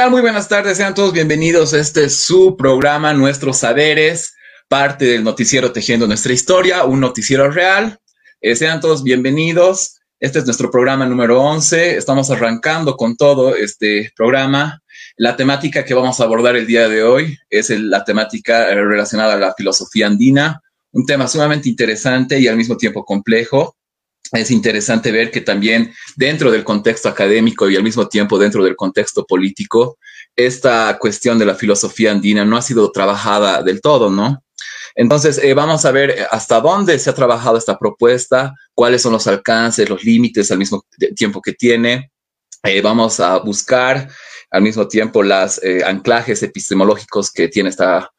¿Qué tal? Muy buenas tardes, sean todos bienvenidos este su programa, Nuestros Saberes, parte del noticiero Tejiendo Nuestra Historia, un noticiero real. Eh, sean todos bienvenidos. Este es nuestro programa número 11. Estamos arrancando con todo este programa. La temática que vamos a abordar el día de hoy es la temática eh, relacionada a la filosofía andina, un tema sumamente interesante y al mismo tiempo complejo es interesante ver que también dentro del contexto académico y al mismo tiempo dentro del contexto político, esta cuestión de la filosofía andina no ha sido trabajada del todo, ¿no? Entonces, eh, vamos a ver hasta dónde se ha trabajado esta propuesta, cuáles son los alcances, los límites al mismo tiempo que tiene. Eh, vamos a buscar al mismo tiempo los eh, anclajes epistemológicos que tiene esta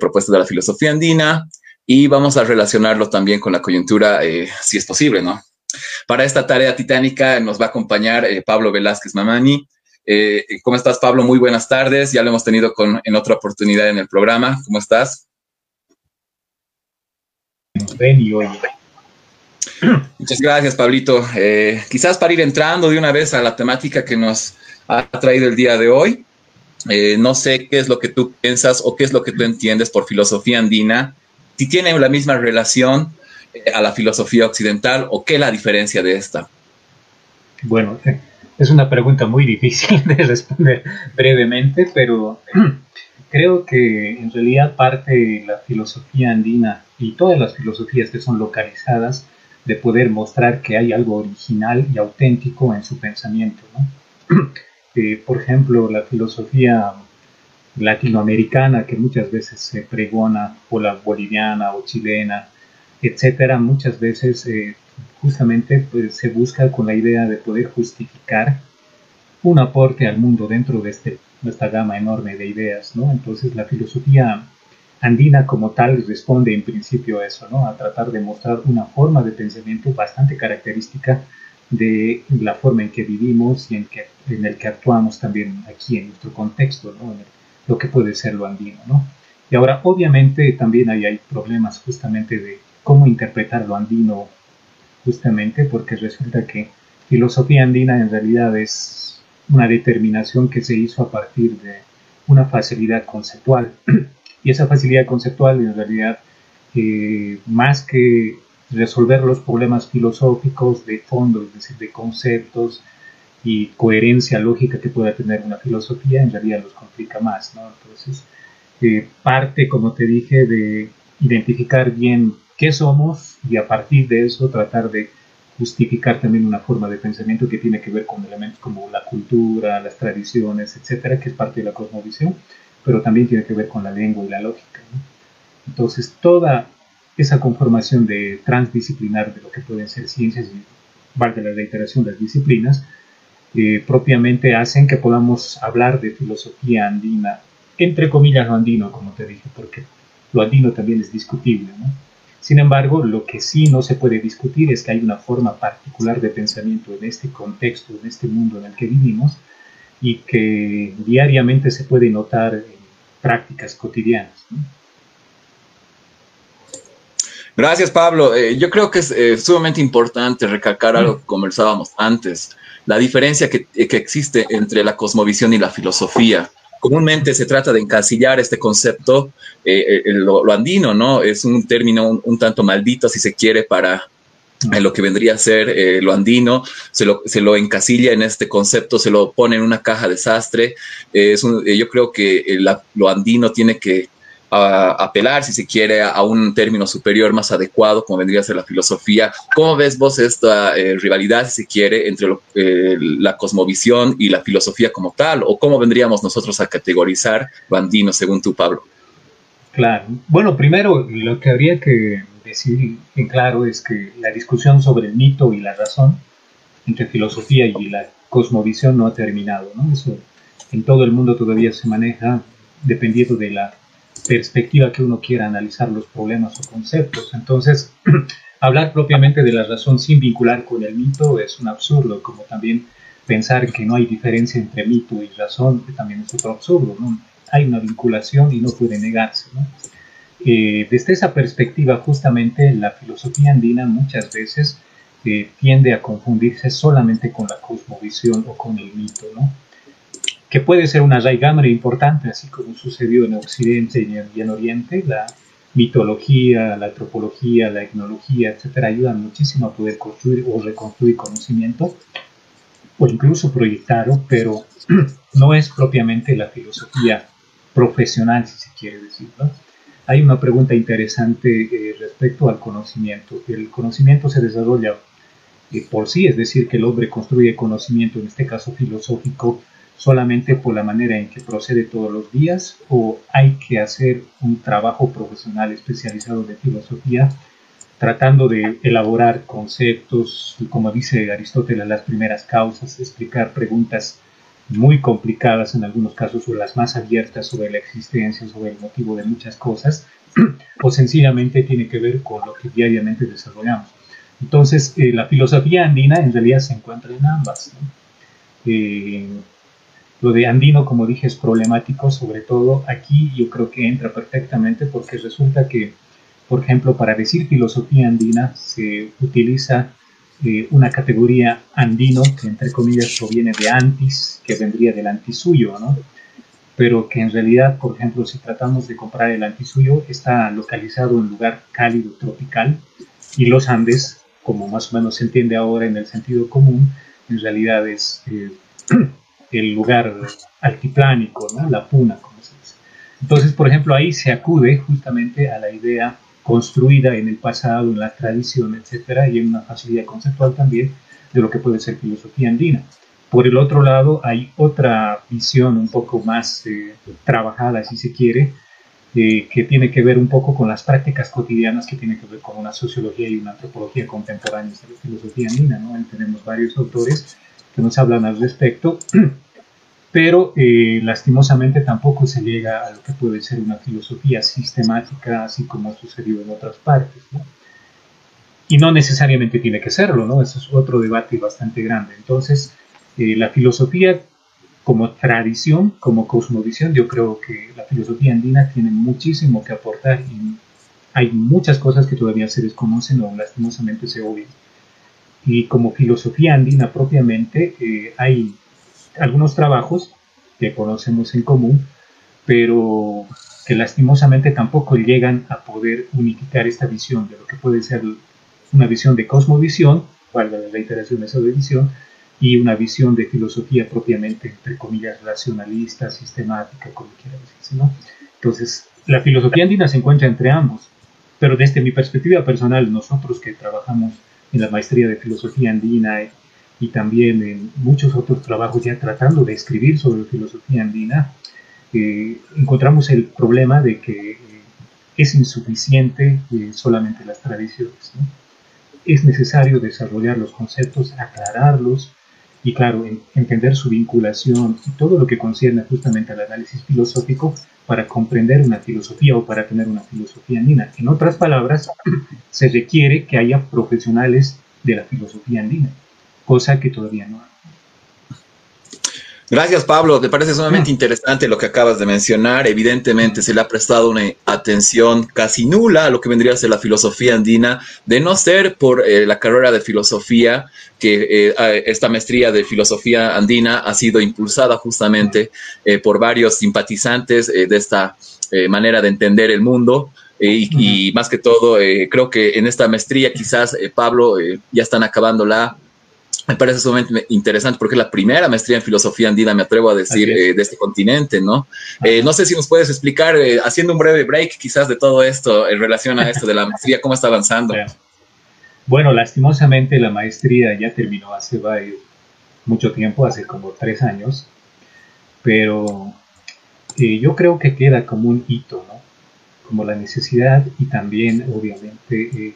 propuesta de la filosofía andina y vamos a relacionarlo también con la coyuntura, eh, si es posible, ¿no? Para esta tarea titánica nos va a acompañar eh, Pablo Velázquez Mamani. Eh, ¿Cómo estás, Pablo? Muy buenas tardes. Ya lo hemos tenido con, en otra oportunidad en el programa. ¿Cómo estás? Ven y oye. Muchas gracias, Pablito. quizás para ir entrando de una vez a la temática que nos ha traído el día de hoy, no sé qué es lo que tú piensas o qué es lo que tú entiendes por filosofía andina si tiene la misma relación eh, a la filosofía occidental o qué es la diferencia de esta. Bueno, es una pregunta muy difícil de responder brevemente, pero creo que en realidad parte de la filosofía andina y todas las filosofías que son localizadas de poder mostrar que hay algo original y auténtico en su pensamiento. Eh, por ejemplo, la filosofía latinoamericana que muchas veces se pregona, o la boliviana o chilena, etcétera, muchas veces eh, justamente pues, se busca con la idea de poder justificar un aporte al mundo dentro de, este, esta gama enorme de ideas, ¿no? Entonces la filosofía andina como tal responde en principio a eso, ¿no? A tratar de mostrar una forma de pensamiento bastante característica de la forma en que vivimos y en, que, el que actuamos también aquí en nuestro contexto, ¿no? Lo que puede ser lo andino, ¿no? Y ahora, obviamente, también hay, hay problemas justamente de cómo interpretar lo andino, justamente porque resulta que filosofía andina en realidad es una determinación que se hizo a partir de una facilidad conceptual. y esa facilidad conceptual en realidad, eh, más que resolver los problemas filosóficos de fondo, es decir, de conceptos, y coherencia lógica que pueda tener una filosofía, en realidad los complica más, ¿no? Entonces, eh, parte, como te dije, de identificar bien qué somos y a partir de eso tratar de justificar también una forma de pensamiento que tiene que ver con elementos como la cultura, las tradiciones, etcétera, que es parte de la cosmovisión, pero también tiene que ver con la lengua y la lógica. ¿no? Entonces, toda esa conformación de transdisciplinar de lo que pueden ser ciencias y, valga la reiteración, las disciplinas, propiamente hacen que podamos hablar de filosofía andina, entre comillas lo andino, como te dije, porque lo andino también es discutible. Sin embargo, lo que sí no se puede discutir es que hay una forma particular de pensamiento en este contexto, en este mundo en el que vivimos, y que diariamente se puede notar en prácticas cotidianas. Gracias, Pablo. Eh, yo creo que es eh, sumamente importante recalcar algo que conversábamos antes la diferencia que, existe entre la cosmovisión y la filosofía. Comúnmente se trata de encasillar este concepto, eh, eh, lo, andino, ¿no? Es un término un, tanto maldito, si se quiere, para eh, lo que vendría a ser lo andino, se lo, se lo, encasilla en este concepto, se lo pone en una caja de sastre. es yo creo que lo andino tiene que a apelar, si se quiere, a, un término superior más adecuado, como vendría a ser la filosofía. ¿Cómo ves vos esta eh, rivalidad, si se quiere, entre eh, la cosmovisión y la filosofía como tal? ¿O cómo vendríamos nosotros a categorizar Bandino, según tú, Pablo? Claro. Bueno, primero, lo que habría que decir en claro es que la discusión sobre el mito y la razón entre filosofía y la cosmovisión no ha terminado, ¿no? Eso en todo el mundo todavía se maneja dependiendo de la perspectiva que uno quiera analizar los problemas o conceptos. Entonces, hablar propiamente de la razón sin vincular con el mito es un absurdo, como también pensar que no hay diferencia entre mito y razón, que también es otro absurdo. ¿no? Hay una vinculación y no puede negarse. Eh, desde esa perspectiva, justamente la filosofía andina muchas veces eh, tiende a confundirse solamente con la cosmovisión o con el mito. ¿no? Que puede ser una raigambre importante, así como sucedió en Occidente y en Oriente, la mitología, la antropología, la etnología, etcétera, ayudan muchísimo a poder construir o reconstruir conocimiento o incluso proyectarlo, pero no es propiamente la filosofía profesional, si se quiere decir. Hay una pregunta interesante eh, respecto al conocimiento. El conocimiento se desarrolla eh, por sí, es decir, que el hombre construye conocimiento, en este caso filosófico, solamente por la manera en que procede todos los días o hay que hacer un trabajo profesional especializado de filosofía tratando de elaborar conceptos, como dice Aristóteles, las primeras causas, explicar preguntas muy complicadas en algunos casos o las más abiertas sobre la existencia, sobre el motivo de muchas cosas, o sencillamente tiene que ver con lo que diariamente desarrollamos. Entonces, eh, la filosofía andina en realidad se encuentra en ambas. Eh, lo de andino, como dije, es problemático, sobre todo aquí yo creo que entra perfectamente porque resulta que, por ejemplo, para decir filosofía andina se utiliza eh, una categoría andino que entre comillas proviene de antis, que vendría del antisuyo, ¿no? Pero que en realidad, por ejemplo, si tratamos de comprar el antisuyo, está localizado en lugar cálido tropical y los Andes, como más o menos se entiende ahora en el sentido común, en realidad es... Eh, el lugar altiplánico, la puna, como se dice. Entonces, por ejemplo, ahí se acude justamente a la idea construida en el pasado, en la tradición, etcétera, y en una facilidad conceptual también de lo que puede ser filosofía andina. Por el otro lado, hay otra visión un poco más eh, trabajada, si se quiere, eh, que tiene que ver un poco con las prácticas cotidianas que tiene que ver con una sociología y una antropología contemporáneas de la filosofía andina. ¿no? Tenemos varios autores que nos hablan al respecto, pero eh, lastimosamente tampoco se llega a lo que puede ser una filosofía sistemática, así como ha sucedido en otras partes. Y no necesariamente tiene que serlo, ¿no? Eso es otro debate bastante grande. Entonces, eh, la filosofía como tradición, como cosmovisión, yo creo que la filosofía andina tiene muchísimo que aportar y hay muchas cosas que todavía se desconocen o lastimosamente se obvian. Y como filosofía andina propiamente, eh, hay algunos trabajos que conocemos en común, pero que lastimosamente tampoco llegan a poder unificar esta visión de lo que puede ser una visión de cosmovisión, valga la reiteración de esa visión, y una visión de filosofía propiamente, entre comillas, racionalista, sistemática, como quiera decirse, ¿no? Entonces, la filosofía andina se encuentra entre ambos, pero desde mi perspectiva personal, nosotros que trabajamos en la maestría de filosofía andina y también en muchos otros trabajos ya tratando de escribir sobre filosofía andina, eh, encontramos el problema de que eh, es insuficiente eh, solamente las tradiciones. Es necesario desarrollar los conceptos, aclararlos y, claro, entender su vinculación y todo lo que concierne justamente al análisis filosófico para comprender una filosofía o para tener una filosofía andina. En otras palabras, se requiere que haya profesionales de la filosofía andina, cosa que todavía no hay. Gracias, Pablo. Me parece sumamente interesante lo que acabas de mencionar. Evidentemente se le ha prestado una atención casi nula a lo que vendría a ser la filosofía andina, de no ser por eh, la carrera de filosofía, que eh, esta maestría de filosofía andina ha sido impulsada justamente eh, por varios simpatizantes de esta manera de entender el mundo. y, más que todo, creo que en esta maestría quizás, Pablo, ya están acabando la me parece sumamente interesante porque es la primera maestría en filosofía andina, me atrevo a decir, eh, de este continente, ¿no? Eh, no sé si nos puedes explicar, eh, haciendo un breve break quizás de todo esto en relación a esto de la maestría, cómo está avanzando. Bueno, lastimosamente la maestría ya terminó hace mucho tiempo, hace como tres años, pero yo creo que queda como un hito, ¿no? Como la necesidad y también, obviamente,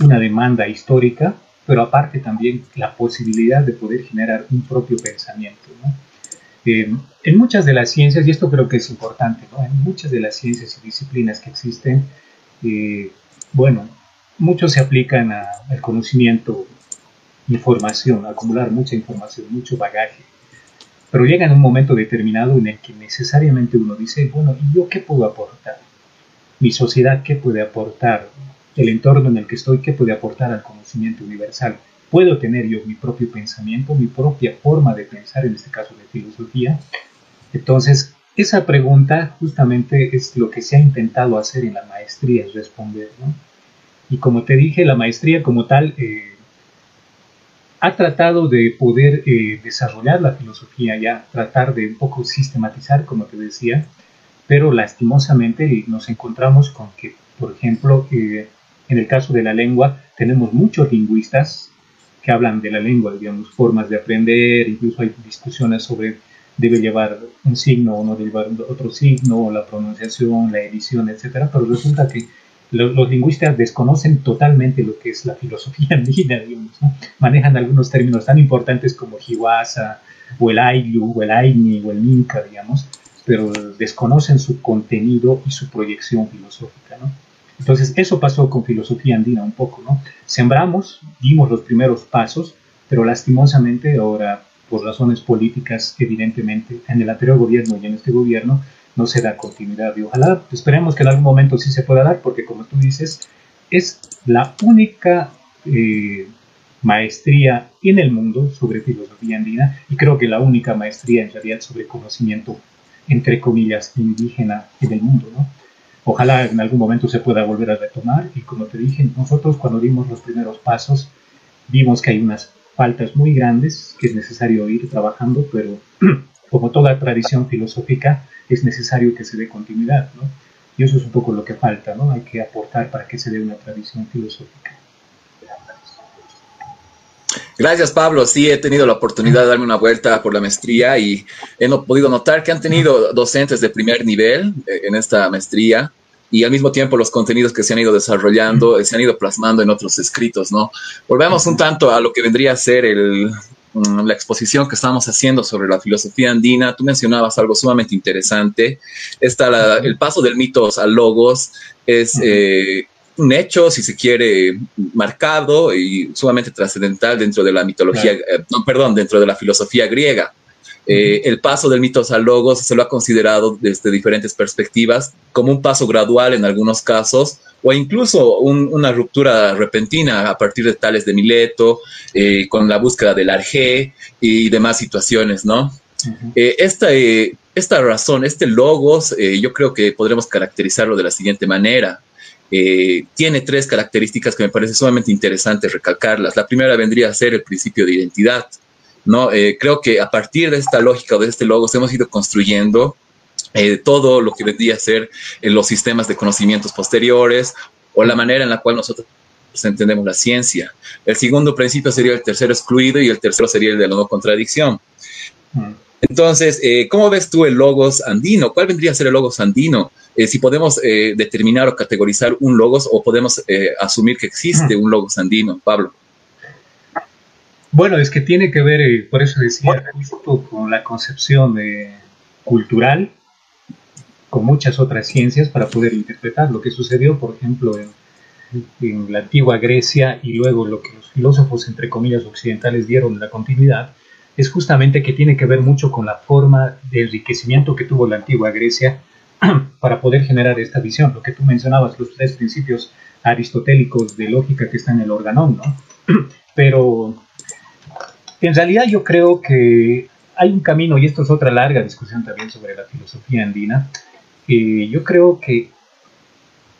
una demanda histórica pero aparte también la posibilidad de poder generar un propio pensamiento. Eh, en muchas de las ciencias, y esto creo que es importante, en muchas de las ciencias y disciplinas que existen, eh, bueno, muchos se aplican al conocimiento, información, acumular mucha información, mucho bagaje, pero llega en un momento determinado en el que necesariamente uno dice, bueno, ¿y yo qué puedo aportar? ¿Mi sociedad qué puede aportar? el entorno en el que estoy, qué puede aportar al conocimiento universal. puedo tener yo mi propio pensamiento, mi propia forma de pensar, en este caso de filosofía. Entonces, esa pregunta justamente es lo que se ha intentado hacer en la maestría, es responder. ¿no? Y como te dije, la maestría como tal eh, ha tratado de poder eh, desarrollar la filosofía ya, tratar de un poco sistematizar, como te decía, pero lastimosamente nos encontramos con que, por ejemplo, eh, en el caso de la lengua, tenemos muchos lingüistas que hablan de la lengua, digamos, formas de aprender, incluso hay discusiones sobre debe llevar un signo o no debe llevar otro signo, la pronunciación, la edición, etcétera, pero resulta que los, lingüistas desconocen totalmente lo que es la filosofía andina, digamos, manejan algunos términos tan importantes como Hiwasa, o el Ayllu, o el Aini, o el Minka, digamos, pero desconocen su contenido y su proyección filosófica, ¿no? Entonces, eso pasó con filosofía andina un poco, ¿no? Sembramos, dimos los primeros pasos, pero lastimosamente ahora por razones políticas, evidentemente, en el anterior gobierno y en este gobierno, no se da continuidad. Y ojalá esperemos que en algún momento sí se pueda dar, porque como tú dices, es la única eh, maestría en el mundo sobre filosofía andina y creo que la única maestría en realidad sobre conocimiento, entre comillas, indígena en el mundo. ¿no? Ojalá en algún momento se pueda volver a retomar y como te dije, nosotros cuando dimos los primeros pasos vimos que hay unas faltas muy grandes que es necesario ir trabajando, pero como toda tradición filosófica es necesario que se dé continuidad, ¿no? Y eso es un poco lo que falta, ¿no? Hay que aportar para que se dé una tradición filosófica. Gracias, Pablo. Sí, he tenido la oportunidad de darme una vuelta por la maestría y he podido notar que han tenido docentes de primer nivel eh, en esta maestría y al mismo tiempo los contenidos que se han ido desarrollando se han ido plasmando en otros escritos, ¿no? Volvemos un tanto a lo que vendría a ser el, mm, la exposición que estamos haciendo sobre la filosofía andina. Tú mencionabas algo sumamente interesante. Está el paso del mitos al logos es eh, un hecho, si se quiere, marcado y sumamente trascendental dentro de la mitología, eh, no, perdón, dentro de la filosofía griega. Eh, el paso del mitos al logos se lo ha considerado desde diferentes perspectivas como un paso gradual en algunos casos o incluso una ruptura repentina a partir de tales de Mileto, eh, con la búsqueda del arjé y demás situaciones, ¿no? Eh, esta, esta razón, este logos, yo creo que podremos caracterizarlo de la siguiente manera. Tiene tres características que me parece sumamente interesante recalcarlas. La primera vendría a ser el principio de identidad. ¿no? Eh, creo que a partir de esta lógica o de este logos hemos ido construyendo eh, todo lo que vendría a ser eh, los sistemas de conocimientos posteriores o la manera en la cual nosotros entendemos la ciencia. El segundo principio sería el tercero excluido y el tercero sería el de la no contradicción. Mm. Entonces, ¿cómo ves tú el logos andino? ¿Cuál vendría a ser el logos andino? si podemos determinar o categorizar un logos o podemos asumir que existe un logos andino, Pablo. Bueno, es que tiene que ver, eh, por eso decía, justo con la concepción cultural, con muchas otras ciencias para poder interpretar lo que sucedió, por ejemplo, en, la antigua Grecia y luego lo que los filósofos, entre comillas, occidentales dieron la continuidad, es justamente que tiene que ver mucho con la forma de enriquecimiento que tuvo la antigua Grecia para poder generar esta visión. Lo que tú mencionabas, los tres principios aristotélicos de lógica que están en el organón, ¿no? Pero en realidad yo creo que hay un camino, y esto es otra larga discusión también sobre la filosofía andina, yo creo que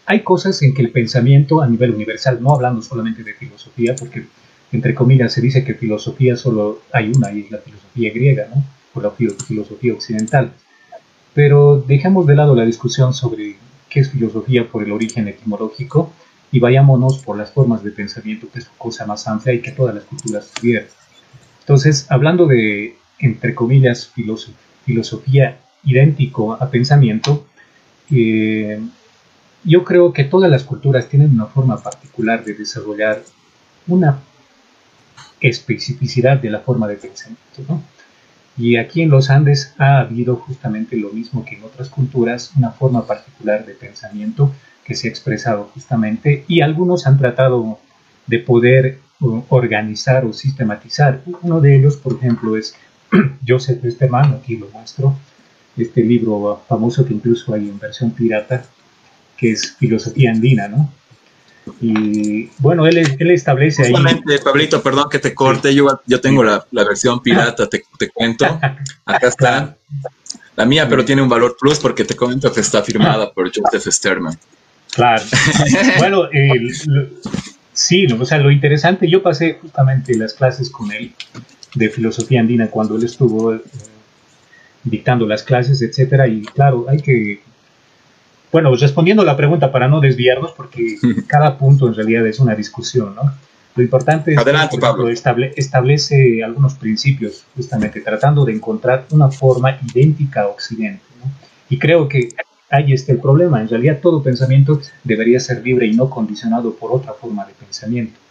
hay cosas en que el pensamiento a nivel universal, no hablando solamente de filosofía, porque entre comillas se dice que filosofía solo hay una, y es la filosofía griega, ¿no? O la filosofía occidental. Pero dejemos de lado la discusión sobre qué es filosofía por el origen etimológico y vayámonos por las formas de pensamiento, que es cosa más amplia y que todas las culturas tuvieron. Entonces, hablando de, entre comillas, filosofía idéntico a pensamiento, eh, yo creo que todas las culturas tienen una forma particular de desarrollar una especificidad de la forma de pensamiento. ¿no? Y aquí en los Andes ha habido justamente lo mismo que en otras culturas, una forma particular de pensamiento que se ha expresado justamente y algunos han tratado de poder organizar o sistematizar. Uno de ellos, por ejemplo, es Joseph Esterman, aquí lo muestro, este libro famoso que incluso hay en versión pirata, que es Filosofía Andina, ¿no? Y bueno, él, él establece ahí. Pablito, perdón que te corte, yo, yo tengo la, la versión pirata, te, te, cuento. Acá está. La mía, pero tiene un valor plus porque te comento que está firmada por Joseph Sterman. Claro. bueno, sí, o sea, lo interesante, yo pasé justamente las clases con él de filosofía andina cuando él estuvo eh, dictando las clases, etcétera, y claro, hay que bueno, respondiendo a la pregunta para no desviarnos, porque cada punto en realidad es una discusión, ¿no? Lo importante es que establece algunos principios, justamente tratando de encontrar una forma idéntica a Occidente. ¿no? Y creo que ahí está el problema. En realidad todo pensamiento debería ser libre y no condicionado por otra forma de pensamiento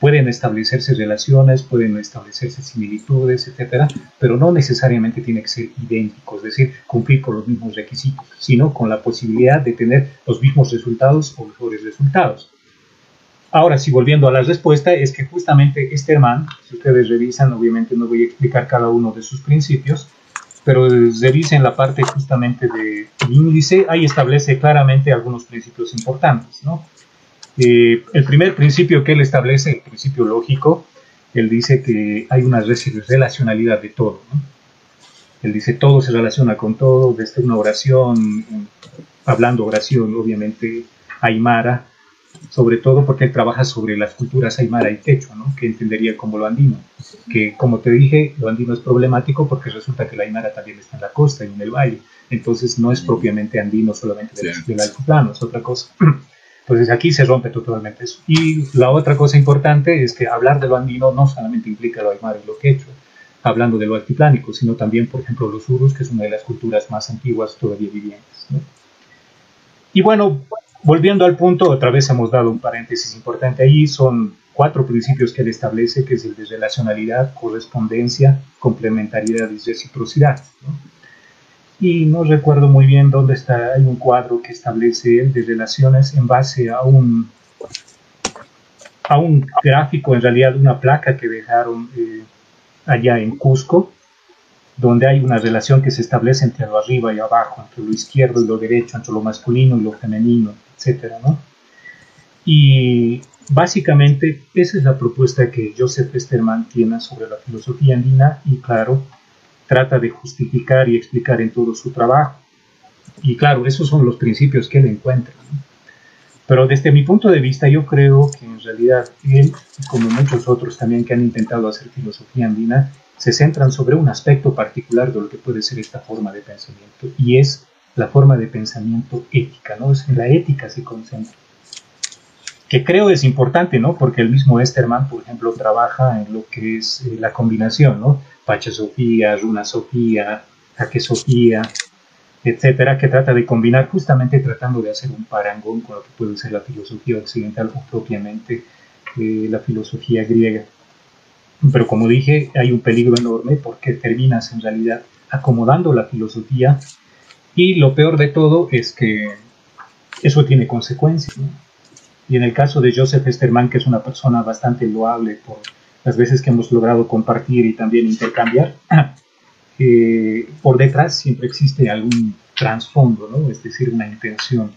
pueden establecerse relaciones, pueden establecerse similitudes, etcétera, pero no necesariamente tiene que ser idéntico, es decir, cumplir con los mismos requisitos, sino con la posibilidad de tener los mismos resultados o mejores resultados. Ahora, si volviendo a la respuesta, es que justamente este hermano, si ustedes revisan, obviamente no voy a explicar cada uno de sus principios, pero revisen la parte justamente de índice, ahí establece claramente algunos principios importantes, ¿no? Eh, el primer principio que él establece, el principio lógico, él dice que hay una relacionalidad de todo. Él dice todo se relaciona con todo, desde una oración, hablando oración, obviamente, aymara, sobre todo porque él trabaja sobre las culturas aymara y quechua, ¿no? que entendería como lo andino. Que, como te dije, lo andino es problemático porque resulta que la aymara también está en la costa y en el valle. Entonces no es propiamente andino solamente del, del altiplano, es otra cosa. Entonces aquí se rompe totalmente eso. Y la otra cosa importante es que hablar de lo andino no solamente implica lo aymara y lo quechua, hablando de lo altiplánico, sino también, por ejemplo, los urus, que es una de las culturas más antiguas todavía vivientes. Y bueno, volviendo al punto, otra vez hemos dado un paréntesis importante ahí, son cuatro principios que él establece, que es el de relacionalidad, correspondencia, complementariedad y reciprocidad. Y no recuerdo muy bien dónde está, hay un cuadro que establece él de relaciones en base a un, a un gráfico, en realidad una placa que dejaron eh, allá en Cusco, donde hay una relación que se establece entre lo arriba y abajo, entre lo izquierdo y lo derecho, entre lo masculino y lo femenino, etc. ¿no? Y básicamente esa es la propuesta que Joseph Esterman tiene sobre la filosofía andina y claro, trata de justificar y explicar en todo su trabajo. Y claro, esos son los principios que él encuentra. Pero desde mi punto de vista, yo creo que en realidad él, como muchos otros también que han intentado hacer filosofía andina, se centran sobre un aspecto particular de lo que puede ser esta forma de pensamiento, y es la forma de pensamiento ética, ¿no? Es en la ética se concentra. Que creo es importante, ¿no? Porque el mismo Esterman, por ejemplo, trabaja en lo que es eh, la combinación, ¿no? Pacha Sofía, Runa Sofía, Jaque Sofía, etcétera, que trata de combinar justamente tratando de hacer un parangón con lo que puede ser la filosofía occidental o propiamente eh, la filosofía griega. Pero como dije, hay un peligro enorme porque terminas en realidad acomodando la filosofía y lo peor de todo es que eso tiene consecuencias. Y en el caso de Joseph Esterman, que es una persona bastante loable por las veces que hemos logrado compartir y también intercambiar, eh, por detrás siempre existe algún trasfondo, ¿no? es decir, una intención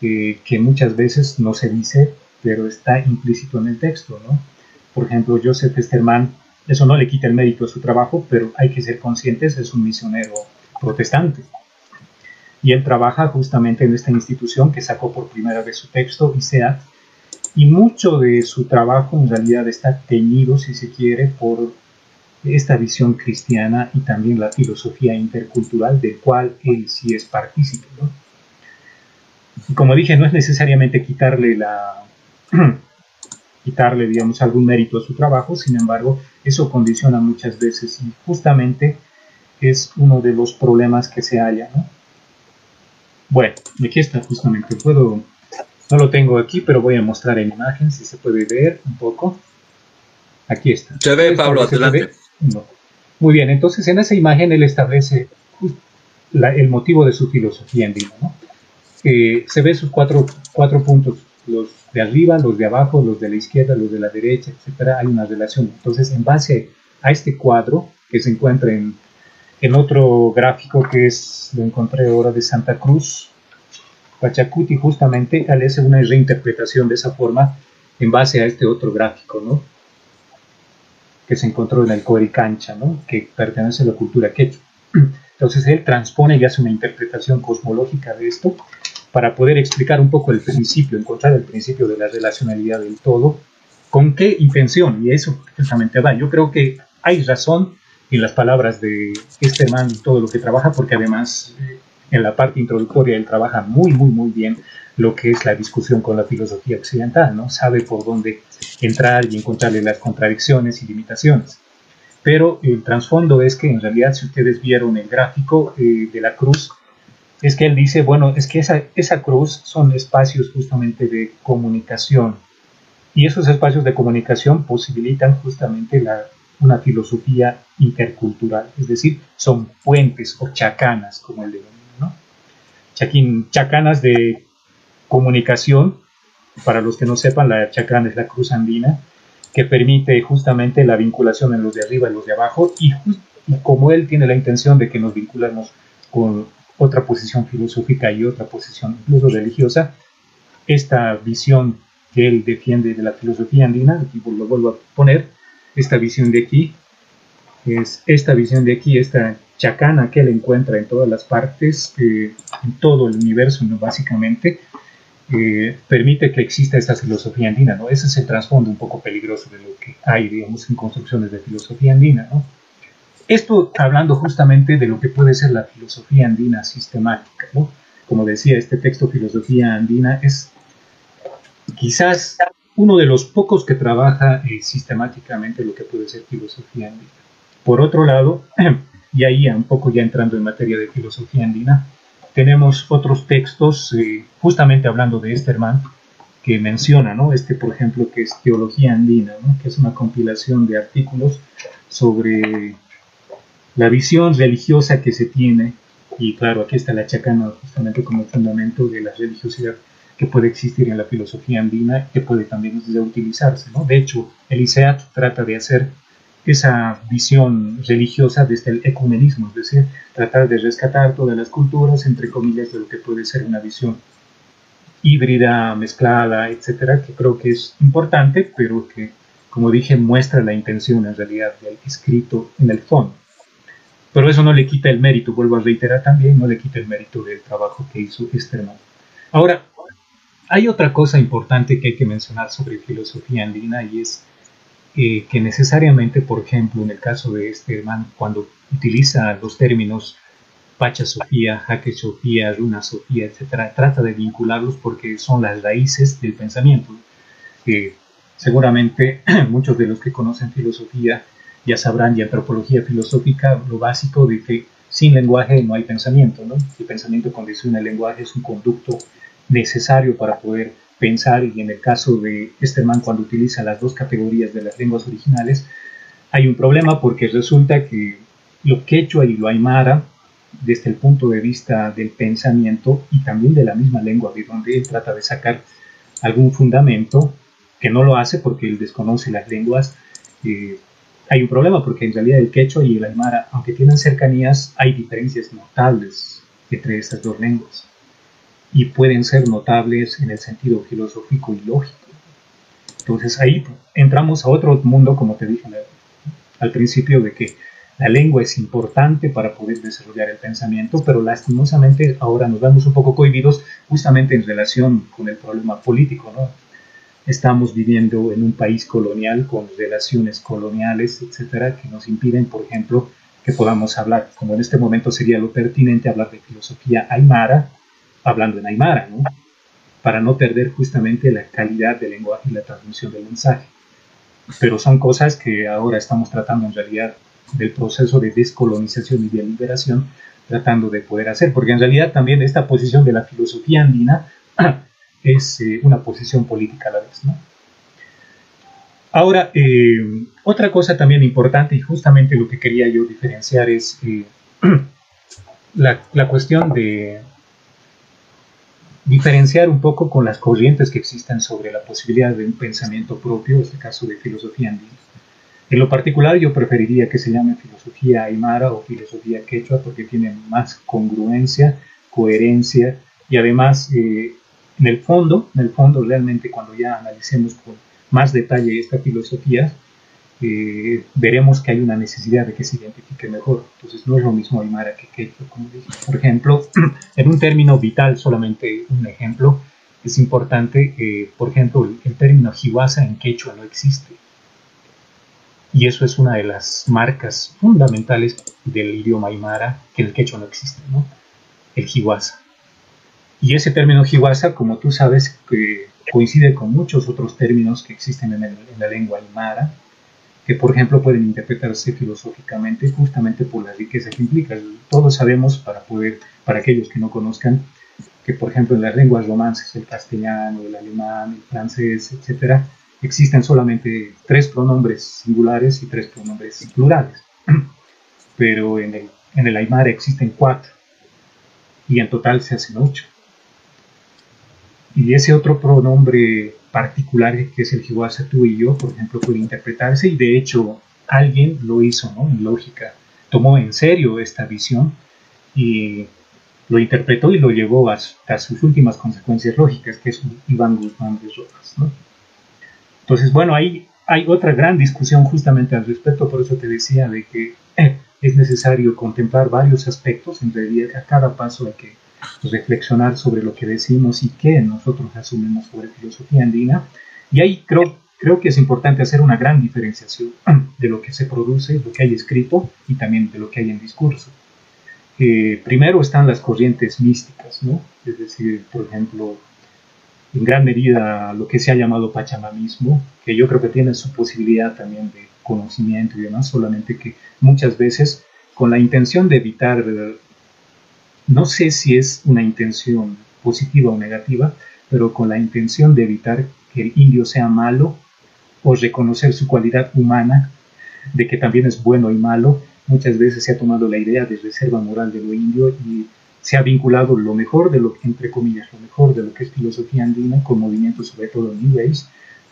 eh, que muchas veces no se dice, pero está implícito en el texto. ¿no? Por ejemplo, Joseph Esterman, eso no le quita el mérito a su trabajo, pero hay que ser conscientes, es un misionero protestante. Y él trabaja justamente en esta institución que sacó por primera vez su texto, ISEAT, y mucho de su trabajo en realidad está teñido, si se quiere, por esta visión cristiana y también la filosofía intercultural del cual él sí es partícipe. Y como dije, no es necesariamente quitarle la quitarle, digamos, algún mérito a su trabajo, sin embargo, eso condiciona muchas veces y justamente es uno de los problemas que se halla, ¿no? Bueno, aquí está justamente, puedo no lo tengo aquí, pero voy a mostrar en imagen si se puede ver un poco. Aquí está. Se ve, Pablo, adelante. Muy bien, entonces en esa imagen él establece el motivo de su filosofía andina. ¿no? Eh, se ve sus cuatro, cuatro puntos, los de arriba, los de abajo, los de la izquierda, los de la derecha, etcétera. Hay una relación. Entonces, en base a este cuadro que se encuentra en, en otro gráfico que es, lo encontré ahora de Santa Cruz, Pachacuti justamente hace una reinterpretación de esa forma en base a este otro gráfico, ¿no? que se encontró en el Coricancha, ¿no? que pertenece a la cultura quechua. Entonces él transpone y hace una interpretación cosmológica de esto para poder explicar un poco el principio, encontrar el principio de la relacionalidad del todo, con qué intención, y eso justamente va. Yo creo que hay razón en las palabras de este man todo lo que trabaja, porque además eh, en la parte introductoria él trabaja muy, muy, muy bien lo que es la discusión con la filosofía occidental, ¿no? Sabe por dónde entrar y encontrarle las contradicciones y limitaciones. Pero el trasfondo es que en realidad si ustedes vieron el gráfico eh, de la cruz, es que él dice, bueno, es que esa, esa cruz son espacios justamente de comunicación. Y esos espacios de comunicación posibilitan justamente la, una filosofía intercultural, es decir, son puentes o chacanas, como él denomina, ¿no? Chacanas de comunicación, para los que no sepan, la chacana es la cruz andina, que permite justamente la vinculación en los de arriba y los de abajo, y, como él tiene la intención de que nos vinculemos con otra posición filosófica y otra posición incluso religiosa, esta visión que él defiende de la filosofía andina, aquí lo vuelvo a poner, esta visión de aquí, es esta visión de aquí, esta chacana que él encuentra en todas las partes, eh, en todo el universo, básicamente, eh, permite que exista esta filosofía andina, ¿no? Ese es el trasfondo un poco peligroso de lo que hay, digamos, en construcciones de filosofía andina, ¿no? Esto hablando justamente de lo que puede ser la filosofía andina sistemática, ¿no? Como decía, este texto Filosofía Andina es quizás uno de los pocos que trabaja eh, sistemáticamente lo que puede ser filosofía andina. Por otro lado, y ahí un poco ya entrando en materia de filosofía andina, tenemos otros textos, eh, justamente hablando de Esterman, que menciona, ¿no? Este, por ejemplo, que es Teología Andina, que es una compilación de artículos sobre la visión religiosa que se tiene, y claro, aquí está la chacana justamente como fundamento de la religiosidad que puede existir en la filosofía andina, que puede también utilizarse, ¿no? De hecho, el ISEAT trata de hacer esa visión religiosa desde el ecumenismo, es decir, tratar de rescatar todas las culturas, entre comillas, de lo que puede ser una visión híbrida, mezclada, etcétera, que creo que es importante, pero que, como dije, muestra la intención en realidad del escrito en el fondo. Pero eso no le quita el mérito, vuelvo a reiterar también, no le quita el mérito del trabajo que hizo este hermano. Ahora, hay otra cosa importante que hay que mencionar sobre filosofía andina y es eh, que necesariamente, por ejemplo, en el caso de este hermano, cuando utiliza los términos Pacha Sofía, Jaque Sofía, Runa Sofía, etc., trata de vincularlos porque son las raíces del pensamiento. seguramente muchos de los que conocen filosofía ya sabrán, y antropología filosófica, lo básico de que sin lenguaje no hay pensamiento, ¿no? El pensamiento condiciona el lenguaje, es un conducto necesario para poder pensar y en el caso de este man cuando utiliza las dos categorías de las lenguas originales, hay un problema porque resulta que lo quechua y lo aymara, desde el punto de vista del pensamiento y también de la misma lengua, de donde él trata de sacar algún fundamento, que no lo hace porque él desconoce las lenguas, eh, hay un problema porque en realidad el quechua y el aymara, aunque tienen cercanías, hay diferencias notables entre estas dos lenguas y pueden ser notables en el sentido filosófico y lógico. Entonces ahí entramos a otro mundo, como te dije al principio, de que la lengua es importante para poder desarrollar el pensamiento, pero lastimosamente ahora nos vemos un poco cohibidos justamente en relación con el problema político. ¿no? Estamos viviendo en un país colonial con relaciones coloniales, etcétera, que nos impiden, por ejemplo, que podamos hablar, como en este momento sería lo pertinente hablar de filosofía aymara, hablando en Aymara, ¿no? para no perder justamente la calidad del lenguaje y la transmisión del mensaje. Pero son cosas que ahora estamos tratando en realidad del proceso de descolonización y de liberación, tratando de poder hacer, porque en realidad también esta posición de la filosofía andina es eh, una posición política a la vez. ¿no? Ahora, eh, otra cosa también importante y justamente lo que quería yo diferenciar es eh, la, la, cuestión de, diferenciar un poco con las corrientes que existen sobre la posibilidad de un pensamiento propio, en este caso de filosofía andina. En lo particular yo preferiría que se llame filosofía aymara o filosofía quechua porque tiene más congruencia, coherencia y además eh, en el fondo, en el fondo realmente cuando ya analicemos con más detalle esta filosofía, eh, veremos que hay una necesidad de que se identifique mejor. Entonces no es lo mismo Aymara que Quechua, como dije. Por ejemplo, en un término vital, solamente un ejemplo, es importante, eh, por ejemplo, el, término Jiwasa en Quechua no existe. Y eso es una de las marcas fundamentales del idioma Aymara, que el Quechua no existe, ¿no? El Jiwasa. Y ese término Jiwasa, como tú sabes, que coincide con muchos otros términos que existen en, en la lengua Aymara, que por ejemplo pueden interpretarse filosóficamente justamente por la riqueza que implica. Todos sabemos, para, poder, para aquellos que no conozcan, que por ejemplo en las lenguas romances, el castellano, el alemán, el francés, etc., existen solamente tres pronombres singulares y tres pronombres plurales. Pero en el, en el aymara existen cuatro y en total se hacen ocho. Y ese otro pronombre particular que es el Jiwasa tú y yo, por ejemplo, puede interpretarse y de hecho alguien lo hizo, ¿no? En lógica, tomó en serio esta visión y lo interpretó y lo llevó hasta sus últimas consecuencias lógicas, que es Iván Guzmán de Rojas, ¿no? Entonces, bueno, ahí hay otra gran discusión justamente al respecto, por eso te decía de que eh, es necesario contemplar varios aspectos, en realidad a cada paso hay que reflexionar sobre lo que decimos y qué nosotros asumimos sobre filosofía andina. Y ahí creo, creo que es importante hacer una gran diferenciación de lo que se produce, lo que hay escrito y también de lo que hay en discurso. Eh, primero están las corrientes místicas, ¿no? Es decir, por ejemplo, en gran medida lo que se ha llamado pachamamismo, que yo creo que tiene su posibilidad también de conocimiento y demás, solamente que muchas veces con la intención de evitar no sé si es una intención positiva o negativa, pero con la intención de evitar que el indio sea malo o reconocer su cualidad humana, de que también es bueno y malo, muchas veces se ha tomado la idea de reserva moral de lo indio y se ha vinculado lo mejor de lo entre comillas, lo mejor de lo que es filosofía andina con movimientos sobre todo New Age,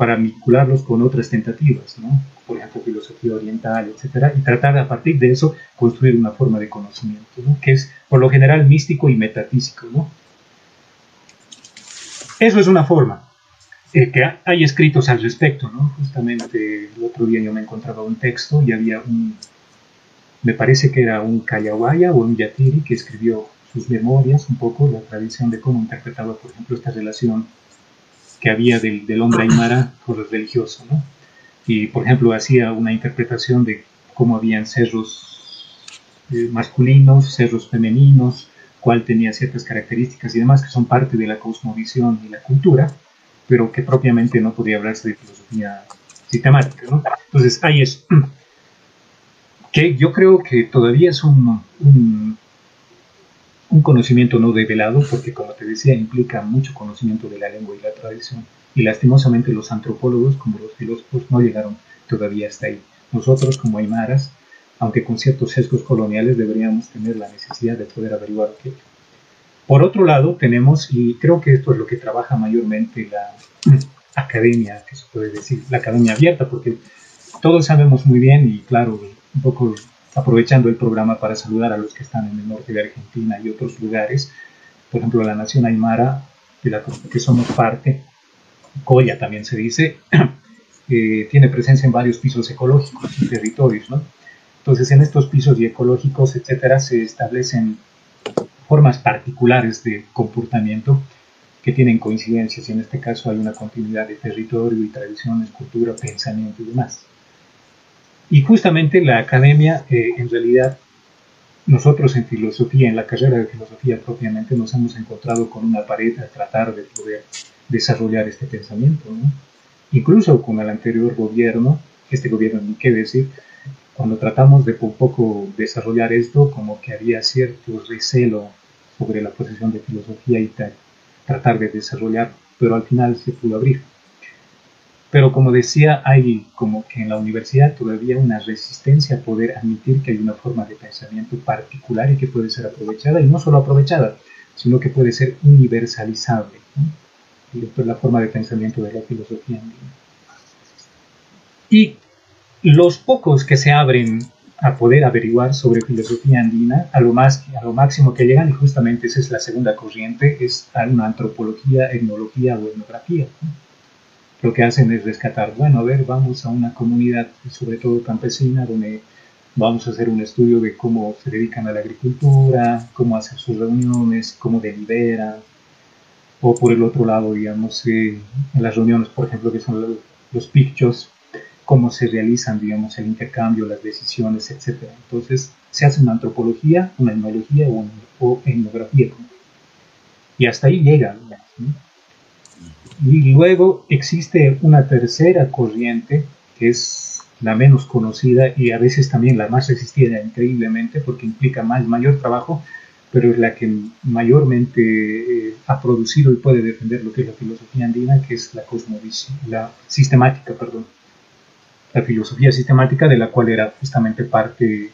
para vincularlos con otras tentativas, ¿no? por ejemplo, filosofía oriental, etcétera, y tratar a partir de eso construir una forma de conocimiento, ¿no? que es por lo general místico y metafísico. ¿no? Eso es una forma. Eh, que hay escritos al respecto, ¿no? Justamente el otro día yo me encontraba un texto y había un, me parece que era un Kayawaya o un Yatiri que escribió sus memorias, un poco la tradición de cómo interpretaba, por ejemplo, esta relación que había del, del hombre aymara con el religioso, ¿no? Y, por ejemplo, hacía una interpretación de cómo habían cerros eh, masculinos, cerros femeninos, cuál tenía ciertas características y demás que son parte de la cosmovisión y la cultura, pero que propiamente no podía hablarse de filosofía sistemática, ¿no? Entonces, ahí es que yo creo que todavía es un conocimiento no develado, porque como te decía, implica mucho conocimiento de la lengua y la tradición. Y lastimosamente los antropólogos, como los filósofos, no llegaron todavía hasta ahí. Nosotros, como aymaras, aunque con ciertos sesgos coloniales, deberíamos tener la necesidad de poder averiguar aquello. Por otro lado, tenemos, y creo que esto es lo que trabaja mayormente la academia, que se puede decir, la academia abierta, porque todos sabemos muy bien, y claro, un poco aprovechando el programa para saludar a los que están en el norte de Argentina y otros lugares, por ejemplo, la nación Aymara, de la que somos parte, Coya también se dice, eh, tiene presencia en varios pisos ecológicos y territorios, ¿no? Entonces, en estos pisos y ecológicos, etcétera, se establecen formas particulares de comportamiento que tienen coincidencias y en este caso hay una continuidad de territorio y tradiciones, cultura, pensamiento y demás. Y justamente la academia, eh, en realidad, nosotros en filosofía, en la carrera de filosofía propiamente, nos hemos encontrado con una pared a tratar de poder desarrollar este pensamiento. Incluso con el anterior gobierno, este gobierno ni qué decir, cuando tratamos de un poco desarrollar esto, como que había cierto recelo sobre la posición de filosofía y tal, tratar de desarrollar, pero al final se pudo abrir. Pero como decía, hay como que en la universidad todavía una resistencia a poder admitir que hay una forma de pensamiento particular y que puede ser aprovechada, y no solo aprovechada, sino que puede ser universalizable. Y esto es la forma de pensamiento de la filosofía andina. Y los pocos que se abren a poder averiguar sobre filosofía andina a lo, más, a lo máximo que llegan y justamente esa es la segunda corriente, es a una antropología, etnología o etnografía. Lo que hacen es rescatar, bueno, a ver, vamos a una comunidad, sobre todo campesina, donde vamos a hacer un estudio de cómo se dedican a la agricultura, cómo hacen sus reuniones, cómo deliberan, o por el otro lado, digamos, eh, en las reuniones, por ejemplo, que son los, los pictures, cómo se realizan, digamos, el intercambio, las decisiones, etc. Entonces, se hace una antropología, una etnología o, una, etnografía. Y hasta ahí llega. Y luego existe una tercera corriente, que es la menos conocida y a veces también la más resistida increíblemente, porque implica más, mayor trabajo, pero es la que mayormente eh, ha producido y puede defender lo que es la filosofía andina, que es la cosmovisión, la sistemática, perdón la filosofía sistemática de la cual era justamente parte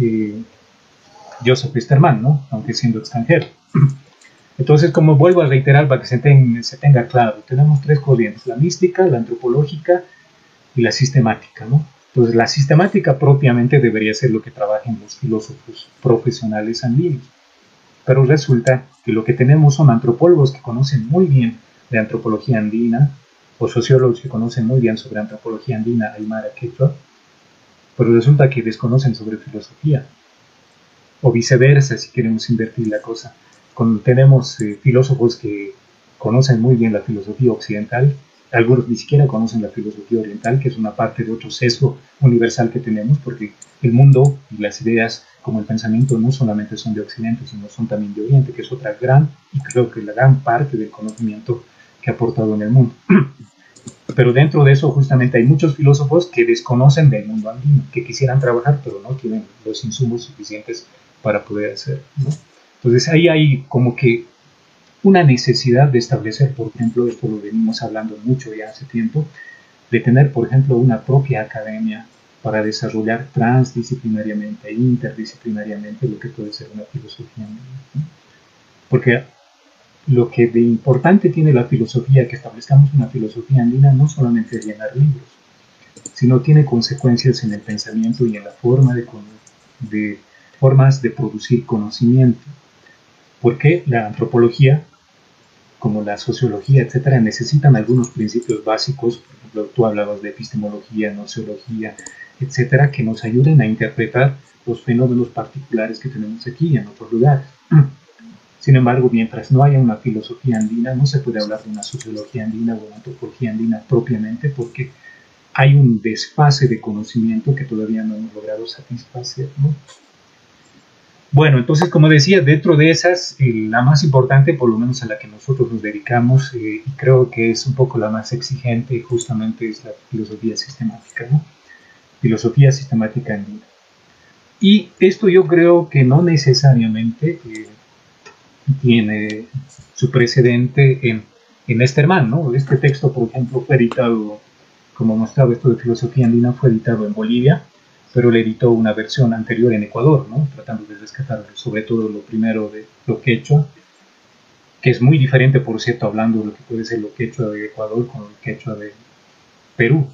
eh, Joseph Westermann, ¿no? aunque siendo extranjero. Entonces, como vuelvo a reiterar para que se, se, tenga claro, tenemos tres corrientes, la mística, la antropológica y la sistemática. ¿no? Entonces, la sistemática propiamente debería ser lo que trabajan los filósofos profesionales andinos. Pero resulta que lo que tenemos son antropólogos que conocen muy bien de antropología andina, o sociólogos que conocen muy bien sobre antropología andina, aymara, quechua, pero resulta que desconocen sobre filosofía. O viceversa, si queremos invertir la cosa. Tenemos eh, filósofos que conocen muy bien la filosofía occidental, algunos ni siquiera conocen la filosofía oriental, que es una parte de otro sesgo universal que tenemos, porque el mundo y las ideas como el pensamiento no solamente son de Occidente, sino son también de Oriente, que es otra gran, y creo que la gran parte del conocimiento que ha aportado en el mundo. Pero dentro de eso justamente hay muchos filósofos que desconocen del mundo andino, que quisieran trabajar, pero no tienen los insumos suficientes para poder hacerlo. Entonces ahí hay como que una necesidad de establecer, por ejemplo, esto lo venimos hablando mucho ya hace tiempo, de tener, por ejemplo, una propia academia para desarrollar transdisciplinariamente e interdisciplinariamente lo que puede ser una filosofía andina. Porque lo que de importante tiene la filosofía, que establezcamos una filosofía andina, no solamente es llenar libros, sino tiene consecuencias en el pensamiento y en la forma de, de formas de producir conocimiento. Porque la antropología, como la sociología, etcétera, necesitan algunos principios básicos, por ejemplo, tú hablabas de epistemología, nociología, etcétera, que nos ayuden a interpretar los fenómenos particulares que tenemos aquí y en otros lugares. Sin embargo, mientras no haya una filosofía andina, no se puede hablar de una sociología andina o una antropología andina propiamente porque hay un desfase de conocimiento que todavía no hemos logrado satisfacer. Bueno, entonces, como decía, dentro de esas, eh, la más importante, por lo menos a la que nosotros nos dedicamos, eh, y creo que es un poco la más exigente, justamente es la filosofía sistemática, ¿no? Filosofía sistemática andina. Y esto yo creo que no necesariamente eh, tiene su precedente en, en Esterman, ¿no? Este texto, por ejemplo, fue editado, como mostraba esto de filosofía andina, fue editado en Bolivia, pero le editó una versión anterior en Ecuador, ¿no? Tratando de rescatar sobre todo lo primero de lo quechua, que es muy diferente, por cierto, hablando de lo que puede ser lo quechua de Ecuador con el quechua de Perú.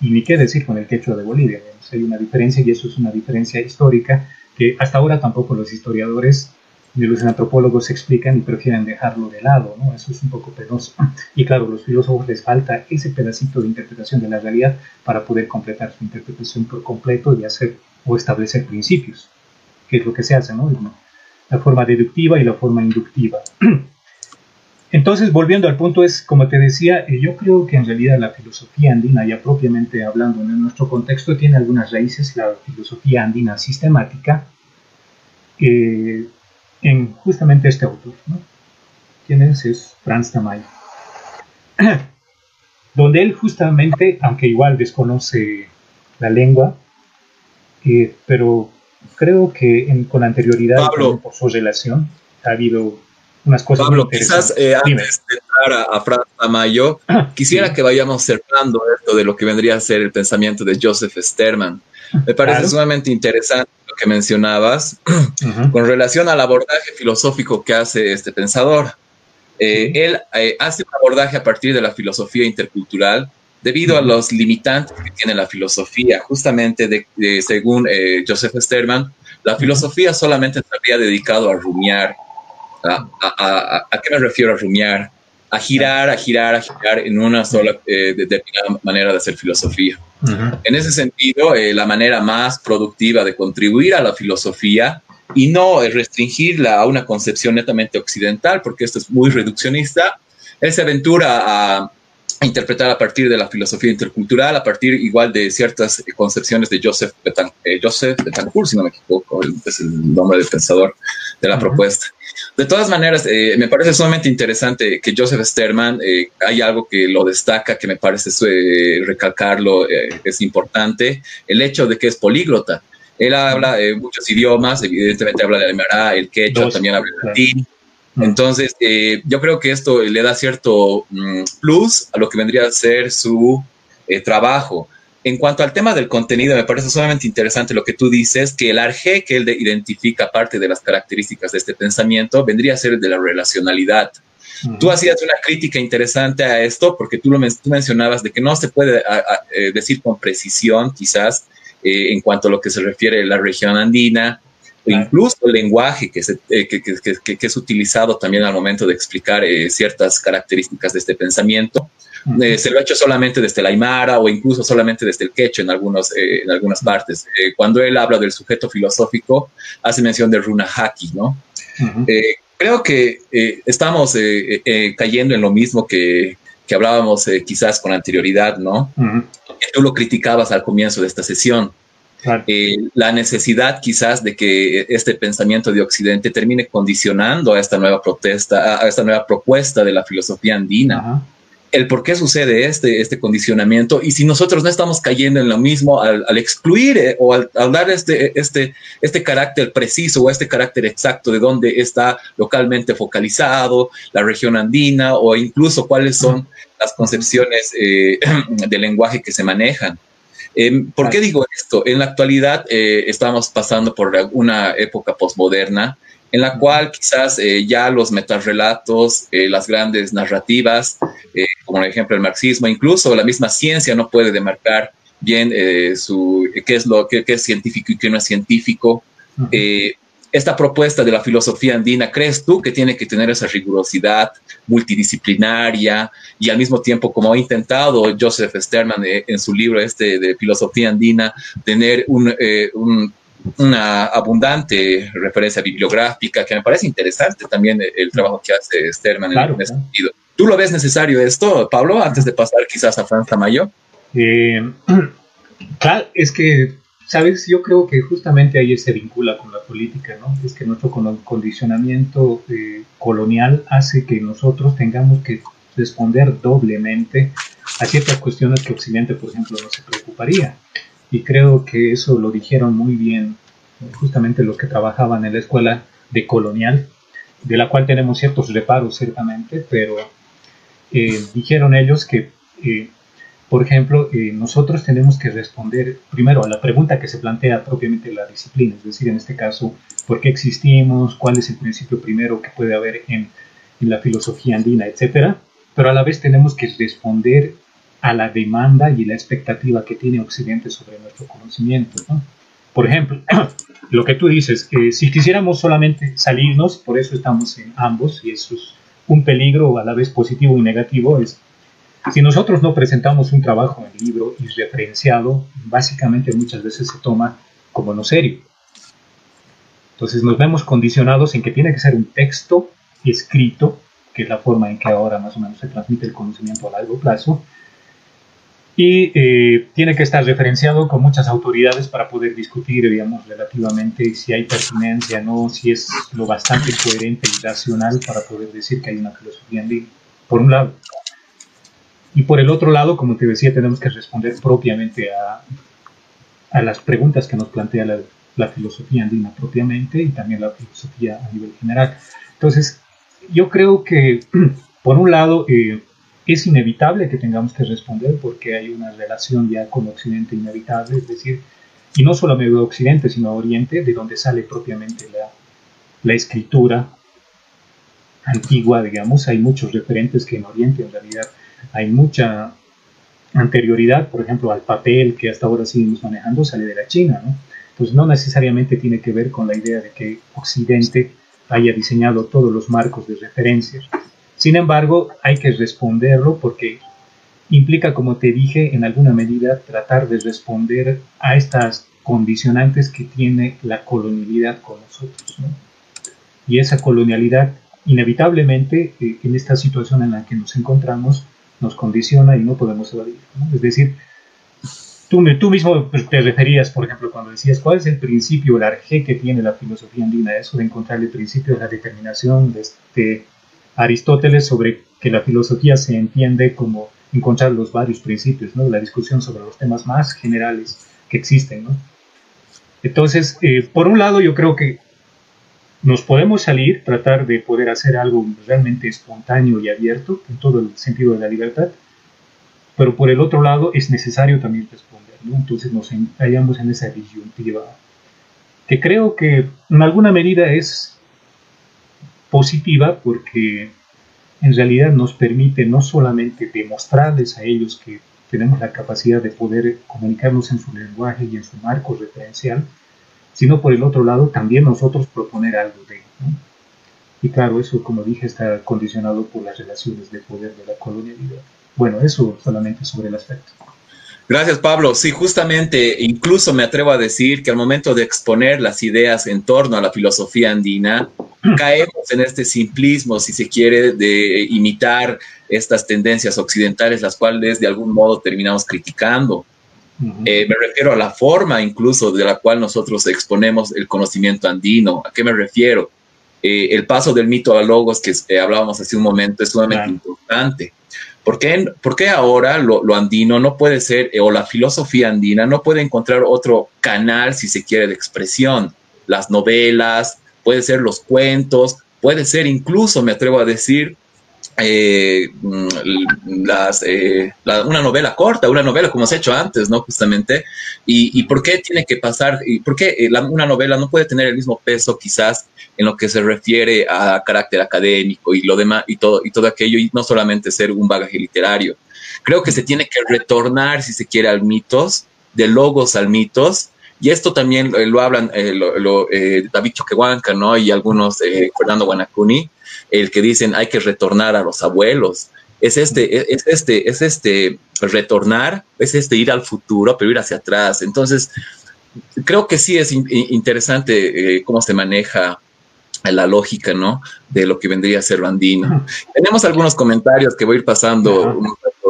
Y ni qué decir con el quechua de Bolivia. Hay una diferencia y eso es una diferencia histórica que hasta ahora tampoco los historiadores y los antropólogos explican y prefieren dejarlo de lado, ¿no? Eso es un poco penoso. Y claro, los filósofos les falta ese pedacito de interpretación de la realidad para poder completar su interpretación por completo y hacer o establecer principios, que es lo que se hace, ¿no? La forma deductiva y la forma inductiva. Entonces, volviendo al punto, es como te decía, eh, yo creo que en realidad la filosofía andina, ya propiamente hablando en nuestro contexto, tiene algunas raíces, la filosofía andina sistemática, eh, en justamente este autor. ¿no? ¿Quién es? Es Franz Tamayo. Donde él justamente, aunque igual desconoce la lengua, eh, pero creo que con anterioridad, por su relación, ha habido unas cosas Pablo, quizás eh, antes de entrar a, Franz Tamayo, quisiera que vayamos cerrando esto de lo que vendría a ser el pensamiento de Joseph Sterman. Me parece sumamente interesante que mencionabas con relación al abordaje filosófico que hace este pensador. Eh, él eh, hace un abordaje a partir de la filosofía intercultural debido a los limitantes que tiene la filosofía. Justamente, de, según eh, Joseph Sterman, la filosofía solamente se habría dedicado a rumiar. ¿A, qué me refiero a rumiar? A girar, a girar, a girar en una sola eh, determinada manera de hacer filosofía. En ese sentido, eh, la manera más productiva de contribuir a la filosofía y no restringirla a una concepción netamente occidental, porque esto es muy reduccionista, él se aventura a interpretar a partir de la filosofía intercultural, a partir igual de ciertas concepciones de Joseph, eh, Joseph Betancourt, si no me equivoco, es el nombre del pensador de la propuesta. De todas maneras, eh, me parece sumamente interesante que Joseph Sterman, eh, hay algo que lo destaca, que me parece recalcarlo, es importante, el hecho de que es políglota. Él habla muchos idiomas, evidentemente habla de alemán, el quechua, también habla latín. Entonces, eh, yo creo que esto le da cierto mm, plus a lo que vendría a ser su eh, trabajo. En cuanto al tema del contenido, me parece sumamente interesante lo que tú dices, que el arge que él identifica parte de las características de este pensamiento vendría a ser el de la relacionalidad. Tú hacías una crítica interesante a esto porque tú, lo mencionabas de que no se puede eh, decir con precisión, quizás, en cuanto a lo que se refiere a la región andina, incluso el lenguaje que, eh, que, es utilizado también al momento de explicar eh, ciertas características de este pensamiento. Eh, se lo ha hecho solamente desde la Aymara o incluso solamente desde el quechua en, algunos, en algunas partes. cuando él habla del sujeto filosófico, hace mención de Runa Haki, ¿no? creo que estamos cayendo en lo mismo que, hablábamos quizás con anterioridad, ¿no? Que tú lo criticabas al comienzo de esta sesión. Eh, la necesidad quizás de que este pensamiento de Occidente termine condicionando a esta nueva protesta, a esta nueva propuesta de la filosofía andina. El por qué sucede este, este condicionamiento y si nosotros no estamos cayendo en lo mismo al, excluir eh, o al, dar este, este, este carácter preciso o este carácter exacto de dónde está localmente focalizado la región andina o incluso cuáles son las concepciones eh, de lenguaje que se manejan. Em, ¿Por qué digo esto? En la actualidad eh, estamos pasando por una época posmoderna en la cual quizás eh, ya los metarrelatos, eh, las grandes narrativas, como por ejemplo el marxismo, incluso la misma ciencia no puede demarcar bien su, qué es lo que es científico y qué no es científico esta propuesta de la filosofía andina, ¿crees tú que tiene que tener esa rigurosidad multidisciplinaria y al mismo tiempo, como ha intentado Joseph Sterman eh, en su libro este de filosofía andina, tener eh, una abundante referencia bibliográfica, que me parece interesante también el, trabajo que hace Sterman en, ese sentido. ¿Tú lo ves necesario esto, Pablo, antes de pasar quizás a Franz Tamayo? Eh, claro, es que Sabes, yo creo que justamente ahí se vincula con la política, ¿no? Es que nuestro condicionamiento eh, colonial hace que nosotros tengamos que responder doblemente a ciertas cuestiones que Occidente, por ejemplo, no se preocuparía. Y creo que eso lo dijeron muy bien justamente los que trabajaban en la escuela de colonial, de la cual tenemos ciertos reparos ciertamente, pero eh, dijeron ellos que eh, por ejemplo, eh, nosotros tenemos que responder primero a la pregunta que se plantea propiamente la disciplina, es decir, en este caso, ¿por qué existimos? ¿Cuál es el principio primero que puede haber en, la filosofía andina, etcétera? Pero a la vez tenemos que responder a la demanda y la expectativa que tiene Occidente sobre nuestro conocimiento. Por ejemplo, lo que tú dices, que si quisiéramos solamente salirnos, por eso estamos en ambos, y eso es un peligro a la vez positivo y negativo, es si nosotros no presentamos un trabajo en libro y referenciado, básicamente muchas veces se toma como no serio. Entonces nos vemos condicionados en que tiene que ser un texto escrito, que es la forma en que ahora más o menos se transmite el conocimiento a largo plazo, y eh, tiene que estar referenciado con muchas autoridades para poder discutir, digamos, relativamente si hay pertinencia, no, si es lo bastante coherente y racional para poder decir que hay una filosofía en por un lado. Y por el otro lado, como te decía, tenemos que responder propiamente a, a las preguntas que nos plantea la, filosofía andina propiamente y también la filosofía a nivel general. Entonces, yo creo que, por un lado, eh, es inevitable que tengamos que responder porque hay una relación ya con Occidente inevitable, es decir, y no solo a Occidente, sino a Oriente, de donde sale propiamente la, la escritura antigua, digamos, hay muchos referentes que en Oriente en realidad hay mucha anterioridad, por ejemplo, al papel que hasta ahora seguimos manejando, sale de la China, ¿no? Entonces no necesariamente tiene que ver con la idea de que Occidente haya diseñado todos los marcos de referencia. Sin embargo, hay que responderlo porque implica, como te dije, en alguna medida tratar de responder a estas condicionantes que tiene la colonialidad con nosotros. Y esa colonialidad, inevitablemente, eh, en esta situación en la que nos encontramos, nos condiciona y no podemos evadir. Es decir, tú, tú mismo te referías, por ejemplo, cuando decías, ¿cuál es el principio, el arjé que tiene la filosofía andina? Eso de encontrar el principio de la determinación de este Aristóteles sobre que la filosofía se entiende como encontrar los varios principios, ¿no? La discusión sobre los temas más generales que existen, ¿no? Entonces, eh, por un lado, yo creo que nos podemos salir, tratar de poder hacer algo realmente espontáneo y abierto, en todo el sentido de la libertad, pero por el otro lado es necesario también responder, ¿no? Entonces nos hallamos en esa disyuntiva, que creo que en alguna medida es positiva porque en realidad nos permite no solamente demostrarles a ellos que tenemos la capacidad de poder comunicarnos en su lenguaje y en su marco referencial, sino por el otro lado también nosotros proponer algo de ¿no? Y claro, eso como dije está condicionado por las relaciones de poder de la colonialidad. Bueno, eso solamente sobre el aspecto. Gracias, Pablo. Sí, justamente, incluso me atrevo a decir que al momento de exponer las ideas en torno a la filosofía andina, caemos en este simplismo, si se quiere, de imitar estas tendencias occidentales, las cuales de algún modo terminamos criticando. Eh, me refiero a la forma incluso de la cual nosotros exponemos el conocimiento andino. ¿A qué me refiero? Eh, el paso del mito a logos que eh, hablábamos hace un momento es sumamente importante. ¿Por qué, ahora lo, andino no puede ser, o la filosofía andina no puede encontrar otro canal, si se quiere, de expresión? Las novelas, puede ser los cuentos, puede ser incluso, me atrevo a decir, eh, mm, eh, una novela corta, una novela como se ha hecho antes, ¿no? Justamente. ¿Y, por qué tiene que pasar? ¿Y por qué eh, una novela no puede tener el mismo peso quizás en lo que se refiere a carácter académico y lo demás y todo, y todo aquello, y no solamente ser un bagaje literario? Creo que se tiene que retornar, si se quiere, al mitos, de logos al mitos, y esto también lo hablan lo, David Choquehuanca, ¿no? Y algunos, Fernando Guanacuni, el que dicen hay que retornar a los abuelos. Es este, es este, es este retornar, es este ir al futuro, pero ir hacia atrás. Entonces, creo que sí es interesante eh, cómo se maneja la lógica, ¿no? De lo que vendría a ser Bandino. Tenemos algunos comentarios que voy a ir pasando,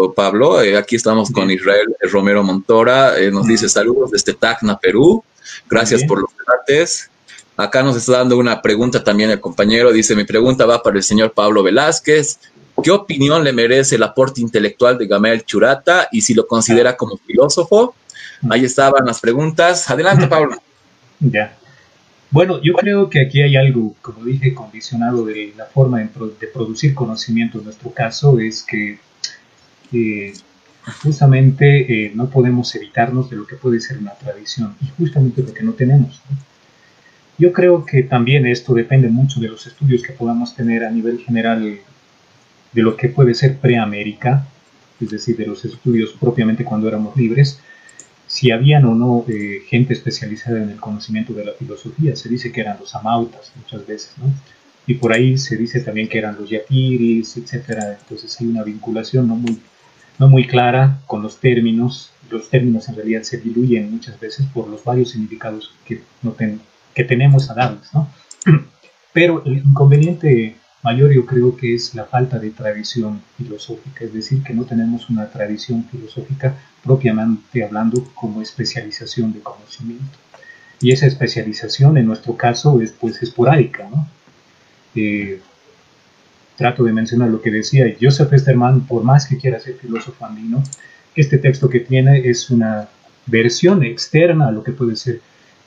Pablo. Eh, aquí estamos con Israel Romero Montora. Eh, nos dice saludos desde Tacna, Perú. Gracias por los debates. Acá nos está dando una pregunta también el compañero. Dice, mi pregunta va para el señor Pablo Velázquez. ¿Qué opinión le merece el aporte intelectual de Gamel Churata y si lo considera como filósofo? Ahí estaban las preguntas. Adelante, Pablo. Ya. Bueno, yo creo que aquí hay algo, como dije, condicionado de la forma de, producir conocimiento. En nuestro caso es que eh, justamente no podemos evitarnos de lo que puede ser una tradición y justamente porque no tenemos. Yo creo que también esto depende mucho de los estudios que podamos tener a nivel general de lo que puede ser preamérica, es decir, de los estudios propiamente cuando éramos libres, si habían o no eh, gente especializada en el conocimiento de la filosofía. Se dice que eran los amautas muchas veces. Y por ahí se dice también que eran los yapiris, etc. Entonces hay una vinculación no muy, no muy clara con los términos. Los términos en realidad se diluyen muchas veces por los varios significados que no, ten, que tenemos a darles, ¿no? Pero el inconveniente mayor yo creo que es la falta de tradición filosófica, es decir, que no tenemos una tradición filosófica propiamente hablando como especialización de conocimiento. Y esa especialización en nuestro caso es pues esporádica, ¿no? Eh, trato de mencionar lo que decía Joseph Esterman, por más que quiera ser filósofo andino, este texto que tiene es una versión externa a lo que puede ser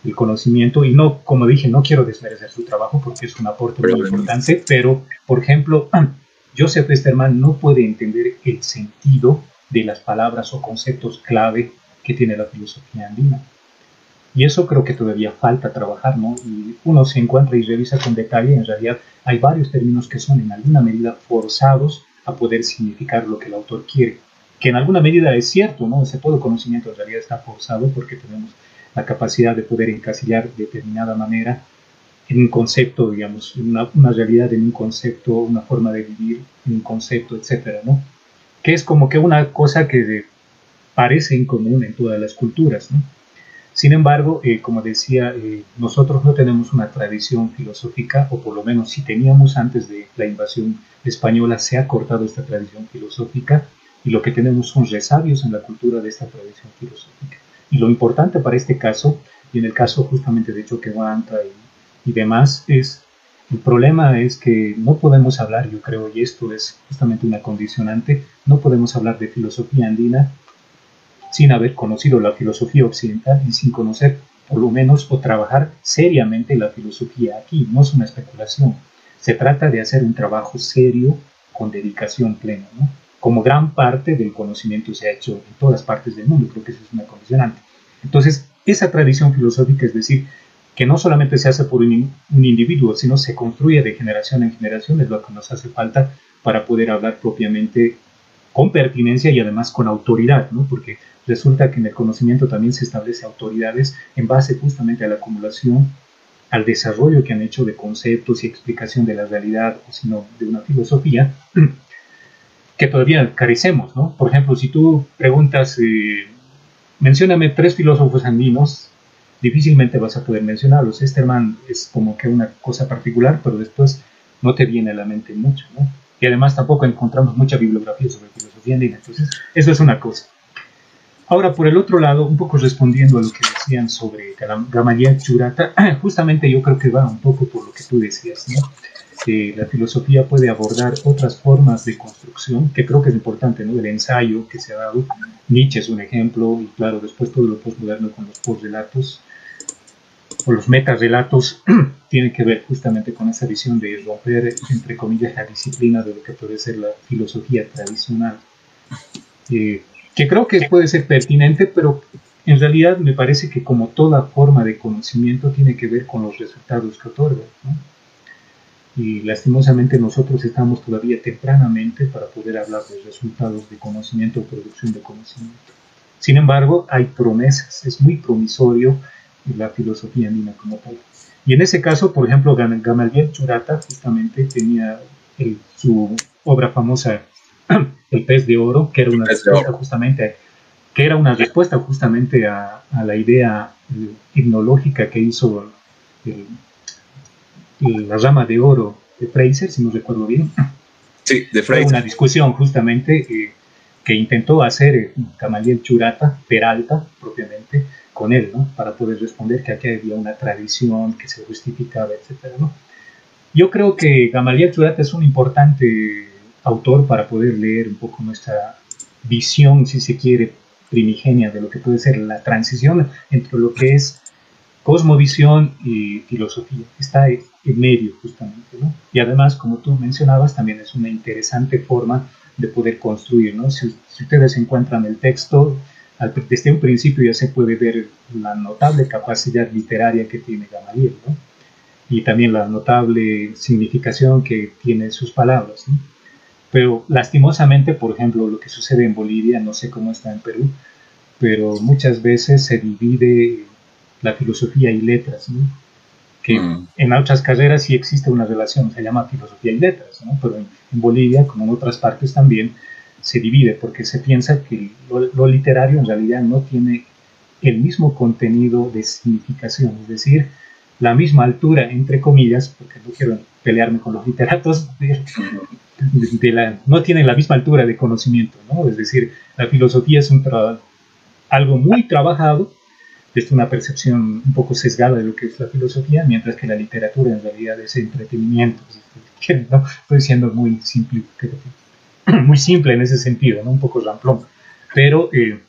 el conocimiento y no, como dije, no quiero desmerecer su trabajo porque es un aporte muy importante, pero, por ejemplo, Joseph Esterman no puede entender el sentido de las palabras o conceptos clave que tiene la filosofía andina. Y eso creo que todavía falta trabajar, ¿no? Y uno se encuentra y revisa con detalle, en realidad hay varios términos que son en alguna medida forzados a poder significar lo que el autor quiere que en alguna medida es cierto, ¿no? Ese todo conocimiento en realidad está forzado porque tenemos la capacidad de poder encasillar de determinada manera en un concepto, digamos, una, una realidad, en un concepto, una forma de vivir, en un concepto, etcétera, ¿no? Que es como que una cosa que parece en común en todas las culturas, ¿no? Sin embargo, eh, como decía, eh, nosotros no tenemos una tradición filosófica, o por lo menos si teníamos antes de la invasión española, se ha cortado esta tradición filosófica y lo que tenemos son resabios en la cultura de esta tradición filosófica. Y lo importante para este caso, y en el caso justamente de Choquehuanca y, y demás, es el problema es que no podemos hablar, yo creo, y esto es justamente una condicionante, no podemos hablar de filosofía andina sin haber conocido la filosofía occidental y sin conocer por lo menos o trabajar seriamente la filosofía aquí. No es una especulación. Se trata de hacer un trabajo serio con dedicación plena, ¿no? como gran parte del conocimiento se ha hecho en todas partes del mundo. Creo que eso es una condicionante. Entonces, esa tradición filosófica, es decir, que no solamente se hace por un, un, individuo, sino se construye de generación en generación, es lo que nos hace falta para poder hablar propiamente con pertinencia y además con autoridad, ¿no? porque resulta que en el conocimiento también se establece autoridades en base justamente a la acumulación, al desarrollo que han hecho de conceptos y explicación de la realidad, o sino de una filosofía que todavía carecemos. ¿no? Por ejemplo, si tú preguntas, eh, mencióname tres filósofos andinos, difícilmente vas a poder mencionarlos. Esterman es como que una cosa particular, pero después no te viene a la mente mucho. ¿no? Y además tampoco encontramos mucha bibliografía sobre filosofía andina. Entonces, eso es una cosa. Ahora, por el otro lado, un poco respondiendo a lo que decían sobre Gamaliel Churata, justamente yo creo que va un poco por lo que tú decías, ¿no? que la filosofía puede abordar otras formas de construcción, que creo que es importante, ¿no? El ensayo que se ha dado, Nietzsche es un ejemplo, y claro, después todo lo postmoderno con los postrelatos, o los metarrelatos tienen que ver justamente con esa visión de romper, entre comillas, la disciplina de lo que puede ser la filosofía tradicional, eh, que creo que puede ser pertinente, pero en realidad me parece que como toda forma de conocimiento tiene que ver con los resultados que otorga. Y lastimosamente nosotros estamos todavía tempranamente para poder hablar de resultados de conocimiento o producción de conocimiento. Sin embargo, hay promesas, es muy promisorio la filosofía andina como tal. Y en ese caso, por ejemplo, Gamaliel Churata justamente tenía su obra famosa, El pez de oro, que era una respuesta justamente, que era una respuesta justamente a, la idea hipnológica que hizo la rama de oro de Fraser, si no recuerdo bien. Sí, de Fraser. Una discusión justamente eh, que intentó hacer Gamaliel Churata, Peralta propiamente, con él, ¿no? Para poder responder que aquí había una tradición que se justificaba, etcétera, ¿no? Yo creo que Gamaliel Churata es un importante autor para poder leer un poco nuestra visión, si se quiere, primigenia de lo que puede ser la transición entre lo que es cosmovisión y filosofía. Está en medio, justamente, ¿no? Y además, como tú mencionabas, también es una interesante forma de poder construir, ¿no? Si, si ustedes encuentran el texto, desde un principio ya se puede ver la notable capacidad literaria que tiene Gamaliel, ¿no? y también la notable significación que tienen sus palabras. ¿no? Pero lastimosamente, por ejemplo, lo que sucede en Bolivia, no sé cómo está en Perú, pero muchas veces se divide la filosofía y letras, ¿no? que mm. en otras carreras sí existe una relación, se llama filosofía y letras, ¿no? pero en, en Bolivia, como en otras partes también, se divide porque se piensa que lo, literario en realidad no tiene el mismo contenido de significación, es decir, la misma altura, entre comillas, porque no quiero pelearme con los literatos, no tienen la misma altura de conocimiento, ¿no? Es decir, la filosofía es un algo muy trabajado, es una percepción un poco sesgada de lo que es la filosofía, mientras que la literatura en realidad es entretenimiento. Estoy siendo muy simple, muy simple en ese sentido, ¿no? un poco ramplón. Pero eh,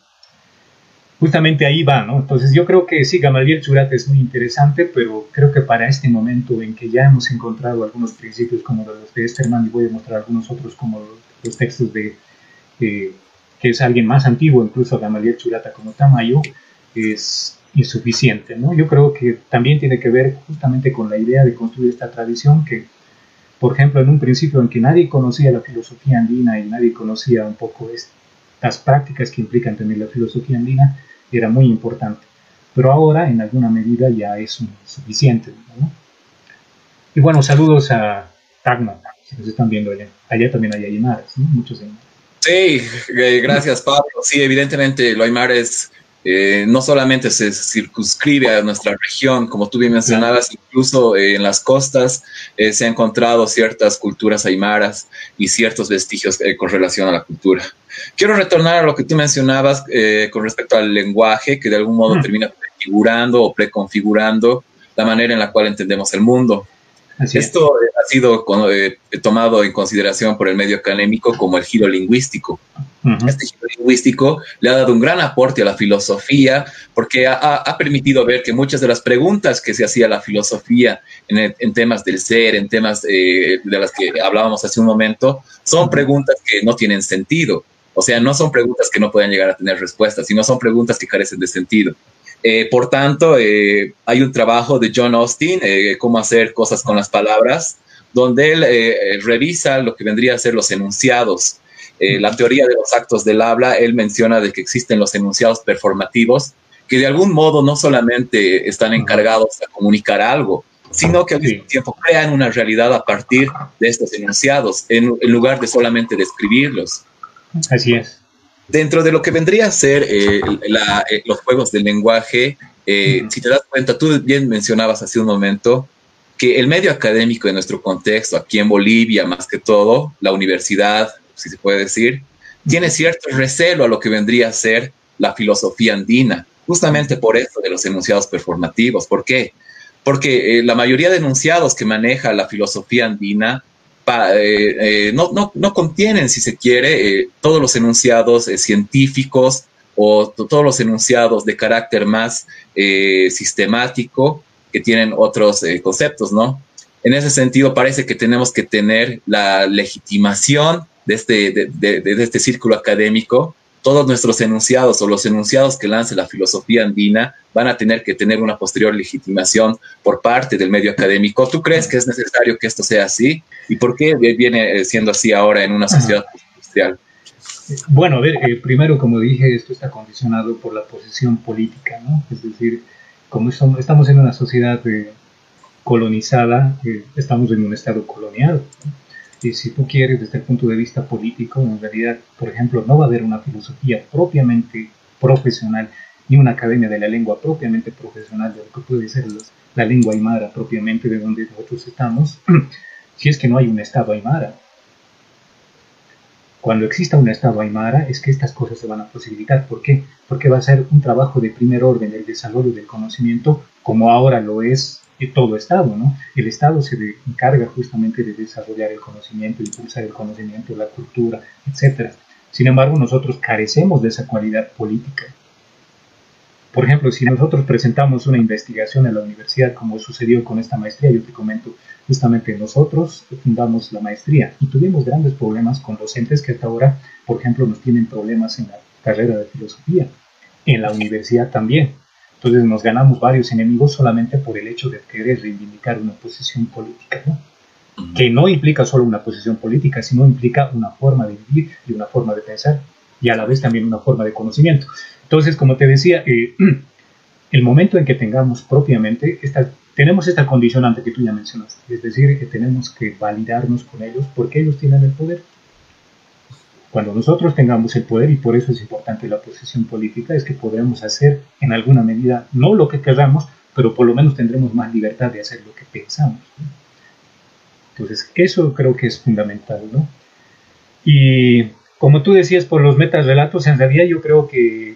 justamente ahí va, ¿no? Entonces yo creo que sí, Gamaliel Churat es muy interesante, pero creo que para este momento en que ya hemos encontrado algunos principios como los de Esterman y voy a mostrar algunos otros como los, textos de, que es alguien más antiguo, incluso Gamaliel Churata como Tamayo, es insuficiente, ¿no? Yo creo que también tiene que ver justamente con la idea de construir esta tradición que por ejemplo, en un principio en que nadie conocía la filosofía andina y nadie conocía un poco esta las prácticas que implican tener la filosofía andina era muy importante. Pero ahora, en alguna medida, ya es suficiente. Y bueno, saludos a Tagma, si nos están viendo allá. Allá también hay aymaras, muchos aymaras. Sí, eh, gracias Pablo. Sí, evidentemente lo aymara es eh, no solamente se circunscribe a nuestra región, como tú bien mencionabas, incluso eh, en las costas eh, se han encontrado ciertas culturas aymaras y ciertos vestigios con relación a la cultura. Quiero retornar a lo que tú mencionabas con respecto al lenguaje, que de algún modo mm. termina prefigurando o preconfigurando la manera en la cual entendemos el mundo. Esto ha sido tomado en consideración por el medio académico como el giro lingüístico. Este giro lingüístico le ha dado un gran aporte a la filosofía porque ha, permitido ver que muchas de las preguntas que se hacía la filosofía en, temas del ser, en temas eh, de las que hablábamos hace un momento, son preguntas que no tienen sentido. O sea, no son preguntas que no pueden llegar a tener respuestas, sino son preguntas que carecen de sentido. Eh, por tanto, eh, hay un trabajo de John Austin, cómo hacer cosas con las palabras, donde él revisa lo que vendría a ser los enunciados eh, la teoría de los actos del habla, él menciona de que existen los enunciados performativos, que de algún modo no solamente están encargados de comunicar algo, sino que al mismo tiempo crean una realidad a partir de estos enunciados, en, lugar de solamente describirlos. Así es. Dentro de lo que vendría a ser eh, eh, los juegos del lenguaje, si te das cuenta, tú bien mencionabas hace un momento que el medio académico de nuestro contexto, aquí en Bolivia más que todo, la universidad, si se puede decir, tiene cierto recelo a lo que vendría a ser la filosofía andina, justamente por esto de los enunciados performativos. ¿Por qué? Porque eh, la mayoría de enunciados que maneja la filosofía andina eh, eh, no, no, no, contienen, si se quiere, todos los enunciados científicos o todos los enunciados de carácter más sistemático que tienen otros conceptos, ¿no? En ese sentido, parece que tenemos que tener la legitimación de este, de, este círculo académico, todos nuestros enunciados o los enunciados que lance la filosofía andina van a tener que tener una posterior legitimación por parte del medio académico. ¿Tú crees que es necesario que esto sea así? ¿Y por qué viene siendo así ahora en una sociedad industrial? Bueno, a ver, eh, primero, como dije, esto está condicionado por la posición política, ¿no? Es decir, como estamos en una sociedad eh, colonizada, eh, estamos en un estado colonial. ¿no? Si tú quieres desde el punto de vista político, en realidad, por ejemplo, no va a haber una filosofía propiamente profesional, ni una academia de la lengua propiamente profesional de lo que puede ser la lengua aymara propiamente de donde nosotros estamos, si es que no hay un Estado aymara. Cuando exista un Estado aymara es que estas cosas se van a posibilitar. ¿Por qué? Porque va a ser un trabajo de primer orden el desarrollo del conocimiento, como ahora lo es todo Estado, ¿no? El Estado se encarga justamente de desarrollar el conocimiento, impulsar el conocimiento, la cultura, etc. Sin embargo, nosotros carecemos de esa cualidad política. Por ejemplo, si nosotros presentamos una investigación en la universidad, como sucedió con esta maestría, yo te comento, justamente nosotros fundamos la maestría y tuvimos grandes problemas con docentes que hasta ahora, por ejemplo, nos tienen problemas en la carrera de filosofía, en la universidad también. Entonces nos ganamos varios enemigos solamente por el hecho de querer reivindicar una posición política, ¿no? que no implica solo una posición política, sino implica una forma de vivir y una forma de pensar y a la vez también una forma de conocimiento. Entonces, como te decía, eh, el momento en que tengamos propiamente, esta, tenemos esta condicionante que tú ya mencionaste, es decir, que tenemos que validarnos con ellos porque ellos tienen el poder. Cuando nosotros tengamos el poder, y por eso es importante la posición política, es que podremos hacer en alguna medida, no lo que queramos, pero por lo menos tendremos más libertad de hacer lo que pensamos. Entonces, eso creo que es fundamental, ¿no? Y como tú decías, por los metarrelatos, en realidad yo creo que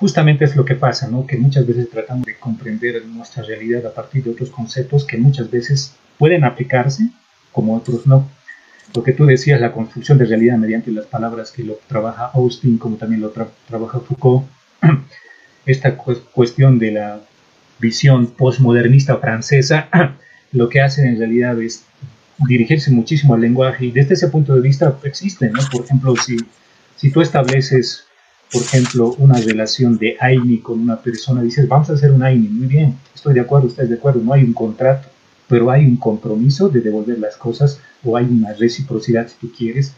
justamente es lo que pasa, ¿no? Que muchas veces tratamos de comprender nuestra realidad a partir de otros conceptos que muchas veces pueden aplicarse, como otros no lo que tú decías, la construcción de realidad mediante las palabras que lo trabaja Austin, como también lo trabaja Foucault, esta cuestión de la visión postmodernista francesa, lo que hacen en realidad es dirigirse muchísimo al lenguaje y desde ese punto de vista existen, ¿no? Por ejemplo, si, si tú estableces, por ejemplo, una relación de AINI con una persona, dices, vamos a hacer un AINI, muy bien, estoy de acuerdo, estás de acuerdo, no hay un contrato, pero hay un compromiso de devolver las cosas o hay una reciprocidad, si tú quieres,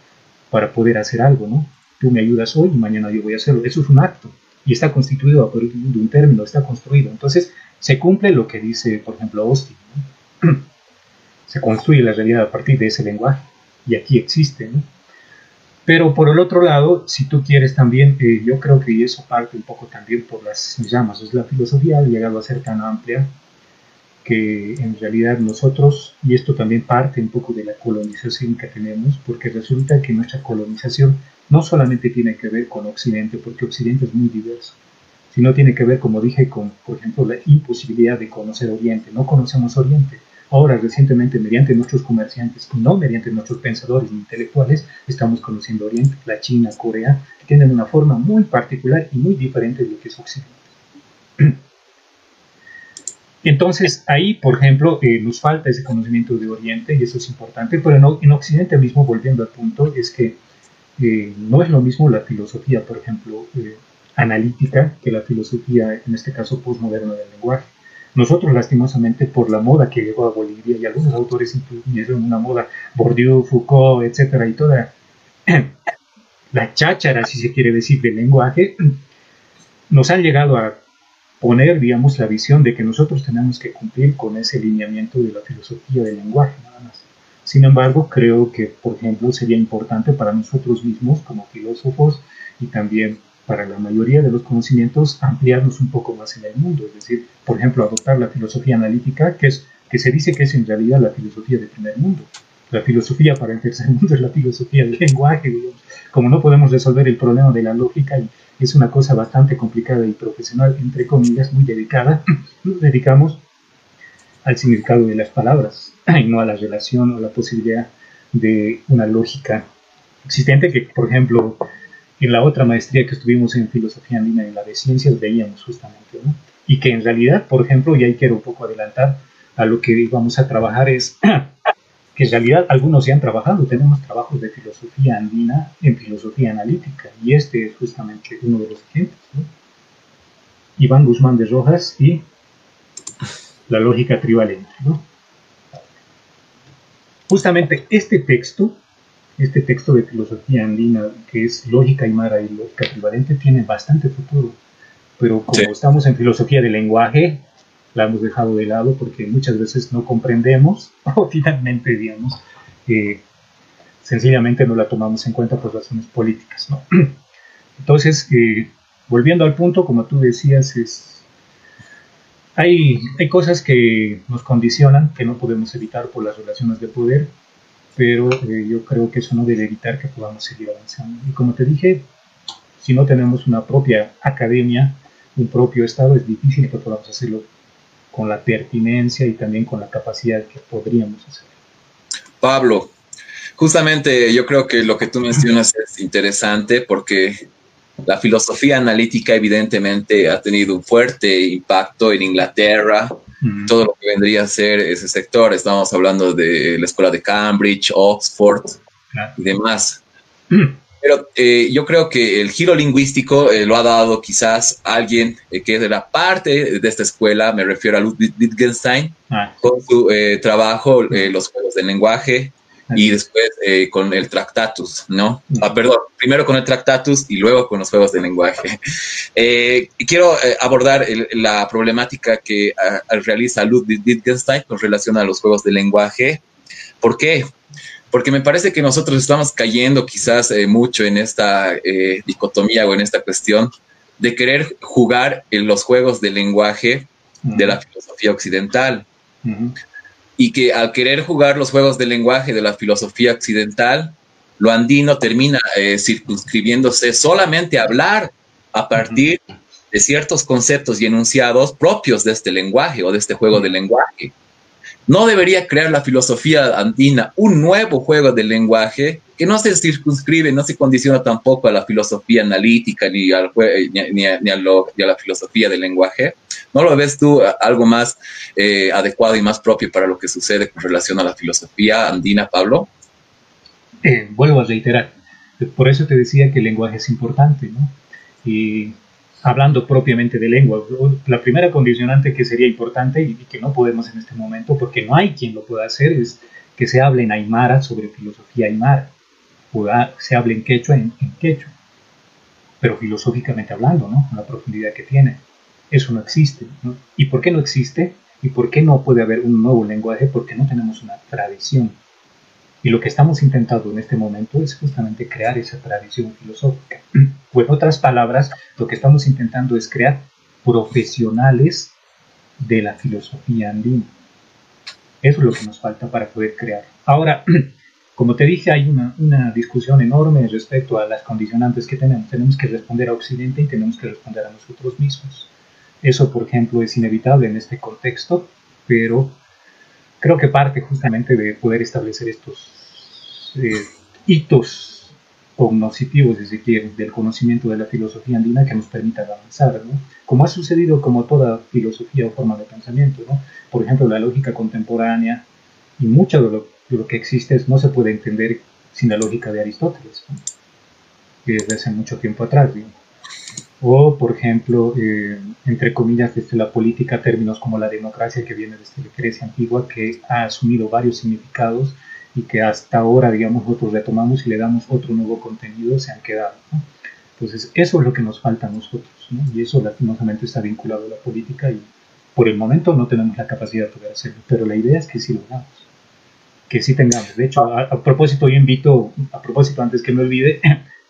para poder hacer algo, ¿no? tú me ayudas hoy y mañana yo voy a hacerlo. Eso es un acto y está constituido por un término, está construido. Entonces, se cumple lo que dice, por ejemplo, Austin. Se construye la realidad a partir de ese lenguaje y aquí existe. Pero por el otro lado, si tú quieres también, eh, yo creo que eso parte un poco también por las llamas. la filosofía ha llegado a ser tan amplia que en realidad nosotros, y esto también parte un poco de la colonización que tenemos, porque resulta que nuestra colonización no solamente tiene que ver con Occidente, porque Occidente es muy diverso, sino tiene que ver, como dije, con, por ejemplo, la imposibilidad de conocer Oriente. No conocemos Oriente. Ahora, recientemente, mediante nuestros comerciantes, no mediante nuestros pensadores intelectuales, estamos conociendo Oriente, la China, Corea, que tienen una forma muy particular y muy diferente de lo que es Occidente. Entonces, ahí, por ejemplo, eh, nos falta ese conocimiento de Oriente y eso es importante, pero en Occidente mismo, volviendo al punto, es que eh, no es lo mismo la filosofía, por ejemplo, eh, analítica que la filosofía, en este caso, postmoderna del lenguaje. Nosotros, lastimosamente, por la moda que llegó a Bolivia, y algunos autores incluyeron una moda, Bourdieu, Foucault, etcétera, y toda la cháchara, si se quiere decir, del lenguaje, nos han llegado a poner, digamos, la visión de que nosotros tenemos que cumplir con ese lineamiento de la filosofía del lenguaje, nada más. Sin embargo, creo que, por ejemplo, sería importante para nosotros mismos como filósofos y también para la mayoría de los conocimientos ampliarnos un poco más en el mundo, es decir, por ejemplo, adoptar la filosofía analítica, que, es, que se dice que es en realidad la filosofía del primer mundo. La filosofía para el tercer mundo es la filosofía del lenguaje, Como no podemos resolver el problema de la lógica y es una cosa bastante complicada y profesional, entre comillas, muy dedicada, nos dedicamos al significado de las palabras y no a la relación o la posibilidad de una lógica existente que, por ejemplo, en la otra maestría que estuvimos en filosofía andina en la de ciencias veíamos justamente, ¿no? Y que en realidad, por ejemplo, y ahí quiero un poco adelantar a lo que vamos a trabajar es que en realidad algunos ya han trabajado, tenemos trabajos de filosofía andina en filosofía analítica y este es justamente uno de los ejemplos, ¿no? Iván Guzmán de Rojas y la lógica trivalente, ¿no? Justamente este texto este texto de filosofía andina, que es lógica aymara y lógica equivalente, tiene bastante futuro. Pero como estamos en filosofía del lenguaje, la hemos dejado de lado porque muchas veces no comprendemos o finalmente, digamos, eh, sencillamente no la tomamos en cuenta por razones políticas. Entonces, eh, volviendo al punto, como tú decías, es, hay, hay cosas que nos condicionan, que no podemos evitar por las relaciones de poder, pero eh, yo creo que eso no debe evitar que podamos seguir avanzando. Y como te dije, si no tenemos una propia academia, un propio Estado, es difícil que podamos hacerlo con la pertinencia y también con la capacidad que podríamos hacer. Pablo, justamente yo creo que lo que tú mencionas es interesante porque la filosofía analítica evidentemente ha tenido un fuerte impacto en Inglaterra, todo lo que vendría a ser ese sector. Estamos hablando de la escuela de Cambridge, Oxford y demás. Pero eh, yo creo que el giro lingüístico eh, lo ha dado quizás alguien eh, que es de la parte de esta escuela, me refiero a Ludwig Wittgenstein, ah. con su trabajo, Los Juegos del Lenguaje, y después eh, con el Tractatus, ¿no? Ah, perdón, primero con el Tractatus y luego con los juegos de lenguaje. Eh, quiero eh, abordar la problemática que ah, realiza Ludwig Wittgenstein con relación a los juegos de lenguaje. ¿Por qué? Porque me parece que nosotros estamos cayendo quizás mucho en esta dicotomía o en esta cuestión de querer jugar en los juegos de lenguaje de la filosofía occidental. Y que al querer jugar los juegos de lenguaje de la filosofía occidental, lo andino termina eh, circunscribiéndose solamente a hablar a partir de ciertos conceptos y enunciados propios de este lenguaje o de este juego de lenguaje. No debería crear la filosofía andina un nuevo juego de lenguaje que no se circunscribe, no se condiciona tampoco a la filosofía analítica ni, a, la filosofía del lenguaje, ¿No lo ves tú algo más eh, adecuado y más propio para lo que sucede con relación a la filosofía andina, Pablo? Eh, vuelvo a reiterar, por eso te decía que el lenguaje es importante, ¿no? Y hablando propiamente de lengua, la primera condicionante que sería importante y, que no podemos en este momento, porque no hay quien lo pueda hacer, es que se hable en aymara sobre filosofía aymara, o se hable en quechua en, quechua. pero filosóficamente hablando, ¿no? Con la profundidad que tiene. Eso no existe. ¿no? ¿Y por qué no existe? ¿Y por qué no puede haber un nuevo lenguaje? Porque no tenemos una tradición. Y lo que estamos intentando en este momento es justamente crear esa tradición filosófica. O en otras palabras, lo que estamos intentando es crear profesionales de la filosofía andina. Eso es lo que nos falta para poder crear. Ahora, como te dije, hay una, una, discusión enorme respecto a las condicionantes que tenemos. Tenemos que responder a Occidente y tenemos que responder a nosotros mismos. Eso, por ejemplo, es inevitable en este contexto, pero creo que parte justamente de poder establecer estos eh, hitos cognoscitivos, se quiere, del conocimiento de la filosofía andina que nos permita avanzar, ¿no? Como ha sucedido como toda filosofía o forma de pensamiento, ¿no? Por ejemplo, la lógica contemporánea y mucho de lo, que existe no se puede entender sin la lógica de Aristóteles, que desde hace mucho tiempo atrás, O, por ejemplo, eh, entre comillas, desde la política, términos como la democracia que viene desde la Grecia antigua, que ha asumido varios significados y que hasta ahora, digamos, nosotros retomamos y le damos otro nuevo contenido, se han quedado. Entonces, eso es lo que nos falta a nosotros, y eso lastimosamente está vinculado a la política y por el momento no tenemos la capacidad de poder hacerlo, pero la idea es que sí lo hagamos, que sí tengamos. De hecho, a, propósito, yo invito, a propósito, antes que me olvide,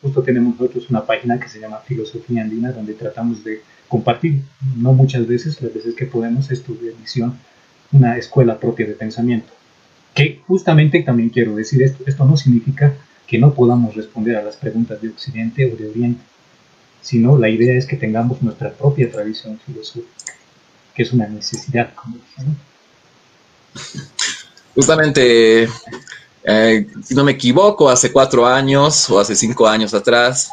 justo tenemos nosotros una página que se llama Filosofía Andina, donde tratamos de compartir, no muchas veces, las veces que podemos, esto de misión, una escuela propia de pensamiento que justamente también quiero decir esto, esto no significa que no podamos responder a las preguntas de Occidente o de Oriente, sino la idea es que tengamos nuestra propia tradición filosófica, que es una necesidad, como dije. Justamente, eh, si no me equivoco, hace cuatro años o hace cinco años atrás,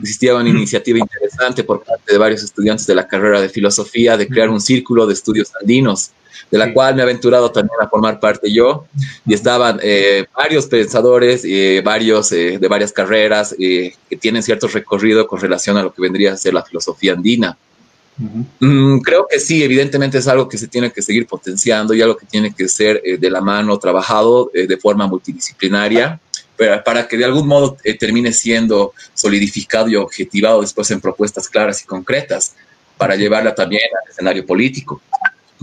existía una iniciativa interesante por parte de varios estudiantes de la carrera de filosofía de crear un círculo de estudios andinos de la cual me he aventurado también a formar parte yo, y estaban eh, varios pensadores, eh, varios de varias carreras que tienen cierto recorrido con relación a lo que vendría a ser la filosofía andina. Mm, creo que sí, evidentemente es algo que se tiene que seguir potenciando y algo que tiene que ser de la mano trabajado de forma multidisciplinaria pero para que de algún modo termine siendo solidificado y objetivado después en propuestas claras y concretas para llevarla también al escenario político.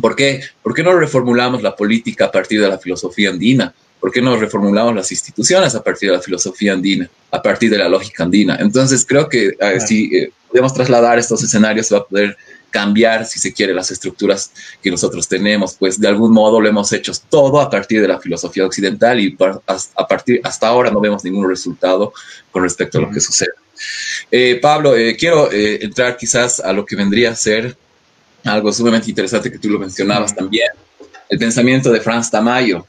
¿Por qué? ¿Por qué no reformulamos la política a partir de la filosofía andina? ¿Por qué no reformulamos las instituciones a partir de la filosofía andina, a partir de la lógica andina? Entonces, creo que eh, si eh, podemos trasladar estos escenarios, se va a poder cambiar, si se quiere, las estructuras que nosotros tenemos. Pues de algún modo lo hemos hecho todo a partir de la filosofía occidental y a partir hasta ahora no vemos ningún resultado con respecto a lo que sucede. Eh, Pablo, quiero entrar quizás a lo que vendría a ser algo sumamente interesante que tú lo mencionabas también, el pensamiento de Franz Tamayo.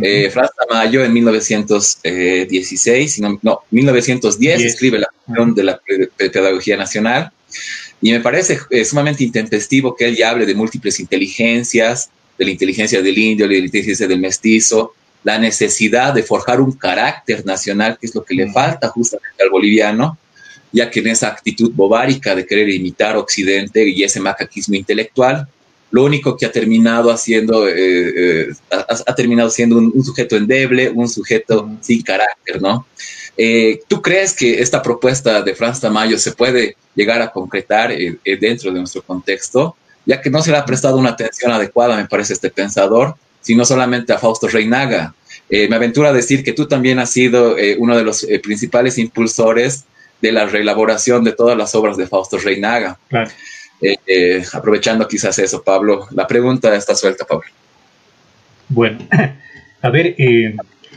Eh, Franz Tamayo en 1916, no, no 1910, escribe la Unión de la Pedagogía Nacional. Y me parece eh, sumamente intempestivo que él ya hable de múltiples inteligencias, de la inteligencia del indio, de la inteligencia del mestizo, la necesidad de forjar un carácter nacional, que es lo que le falta justamente al boliviano, ya que en esa actitud bobárica de querer imitar Occidente y ese macaquismo intelectual, lo único que ha terminado haciendo, eh, eh, ha, terminado siendo un, sujeto endeble, un sujeto sin carácter, ¿no? Eh, ¿Tú crees que esta propuesta de Franz Tamayo se puede llegar a concretar dentro de nuestro contexto? Ya que no se le ha prestado una atención adecuada, me parece, este pensador, sino solamente a Fausto Reinaga. me aventuro a decir que tú también has sido uno de los principales impulsores de la reelaboración de todas las obras de Fausto Reinaga. Eh, eh, aprovechando quizás eso, Pablo. La pregunta está suelta, Pablo. Bueno, a ver, eh,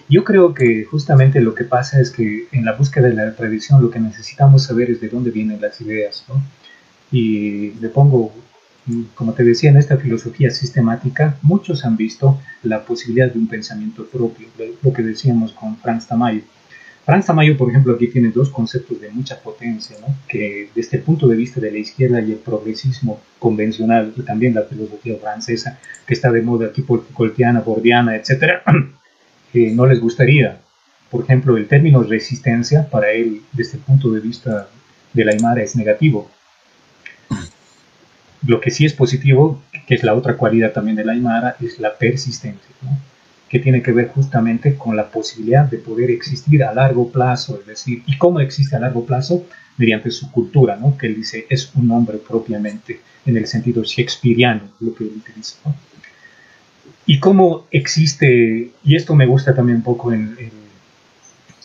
yo creo que justamente lo que pasa es que en la búsqueda de la tradición lo que necesitamos saber es de dónde vienen las ideas, ¿no? Y le pongo, como te decía, en esta filosofía sistemática, muchos han visto la posibilidad de un pensamiento propio, lo que decíamos con Franz Tamayo Franz Tamayo, por ejemplo, aquí tiene dos conceptos de mucha potencia, que desde el punto de vista de la izquierda y el progresismo convencional, y también la filosofía francesa, que está de moda tipo Foucaultiana, Bordiana, etc., eh, no les gustaría. Por ejemplo, el término resistencia, para él, desde el punto de vista de la Aymara, es negativo. Lo que sí es positivo, que es la otra cualidad también de la Aymara, es la persistencia. Que tiene que ver justamente con la posibilidad de poder existir a largo plazo, es decir, ¿y cómo existe a largo plazo? Mediante su cultura, ¿no? Que él dice es un hombre propiamente, en el sentido shakespeariano, lo que él utiliza. Y cómo existe, y esto me gusta también un poco en,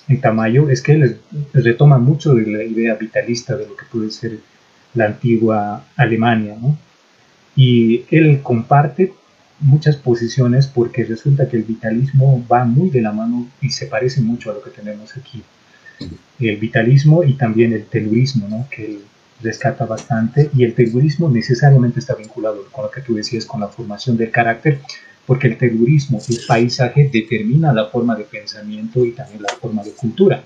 en, Tamayo, es que él retoma mucho de la idea vitalista de lo que puede ser la antigua Alemania, ¿no? Y él comparte muchas posiciones porque resulta que el vitalismo va muy de la mano y se parece mucho a lo que tenemos aquí. El vitalismo y también el telurismo, ¿no? que él rescata bastante, y el telurismo necesariamente está vinculado con lo que tú decías, con la formación del carácter, porque el telurismo, el paisaje, determina la forma de pensamiento y también la forma de cultura.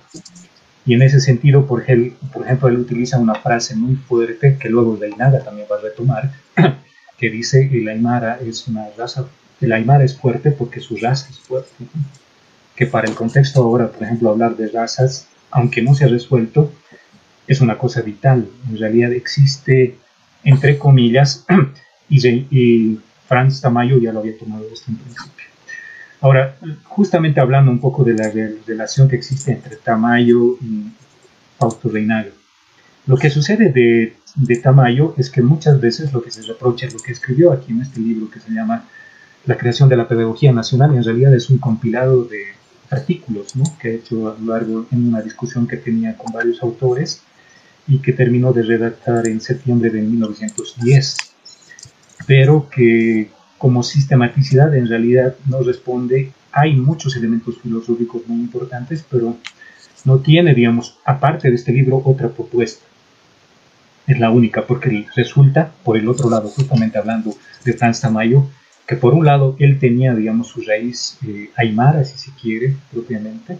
Y en ese sentido, por ejemplo, él utiliza una frase muy fuerte que luego Leinaga también va a retomar, que dice el Aymara es una raza, el Aymara es fuerte porque su raza es fuerte. Que para el contexto ahora, por ejemplo, hablar de razas, aunque no se ha resuelto, es una cosa vital. En realidad existe, entre comillas, y, Franz Tamayo ya lo había tomado esto en principio. Ahora, justamente hablando un poco de la relación que existe entre Tamayo y Fausto Reinaga. Lo que sucede de de Tamayo es que muchas veces lo que se reprocha, lo que escribió aquí en este libro que se llama La creación de la pedagogía nacional, en realidad es un compilado de artículos que ha hecho a lo largo en una discusión que tenía con varios autores y que terminó de redactar en septiembre de 1910, pero que como sistematicidad en realidad no responde, hay muchos elementos filosóficos muy importantes, pero no tiene, digamos, aparte de este libro, otra propuesta es la única, porque resulta, por el otro lado, justamente hablando de Franz Tamayo, que por un lado él tenía, digamos, su raíz eh, aymara, si se quiere, propiamente,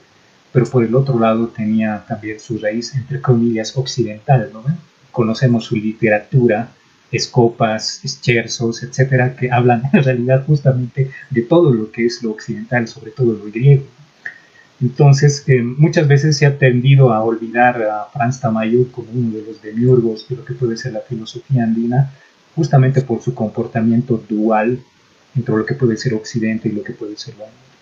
pero por el otro lado tenía también su raíz, entre comillas, occidental, ¿no? Conocemos su literatura, escopas, escherzos, etcétera, que hablan en realidad justamente de todo lo que es lo occidental, sobre todo lo griego. Entonces, eh, muchas veces se ha tendido a olvidar a Franz Tamayo como uno de los demiurgos de lo que puede ser la filosofía andina, justamente por su comportamiento dual entre lo que puede ser Occidente y lo que puede ser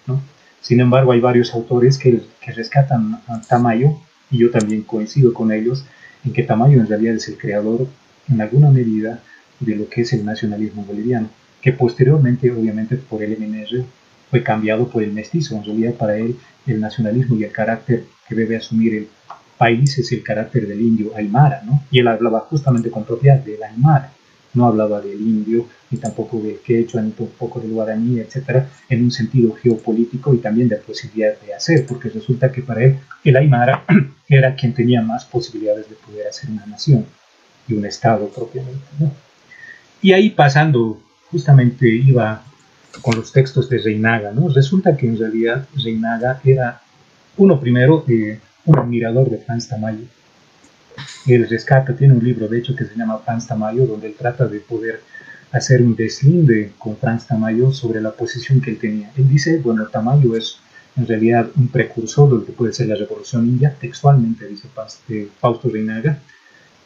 ¿no? Sin embargo, hay varios autores que, que rescatan a Tamayo, y yo también coincido con ellos, en que Tamayo en realidad es el creador, en alguna medida, de lo que es el nacionalismo boliviano, que posteriormente, obviamente, por el MNR fue cambiado por el mestizo. Realidad, para él, el nacionalismo y el carácter que debe asumir el país es el carácter del indio aymara, ¿no? Y él hablaba justamente con propiedad del aymara, no hablaba del indio, ni tampoco del quechua, ni tampoco del guaraní, etcétera, en un sentido geopolítico y también de posibilidad de hacer, porque resulta que para él el aymara era quien tenía más posibilidades de poder hacer una nación y un estado propiamente. Y ahí pasando, justamente iba con los textos de Reinaga, ¿no? Resulta que en realidad Reinaga era, uno primero, eh, un admirador de Franz Tamayo. Él rescata, tiene un libro de hecho que se llama Franz Tamayo, donde él trata de poder hacer un deslinde con Franz Tamayo sobre la posición que él tenía. Él dice, bueno, Tamayo es en realidad un precursor de lo que puede ser la revolución india, textualmente dice Fausto Reinaga,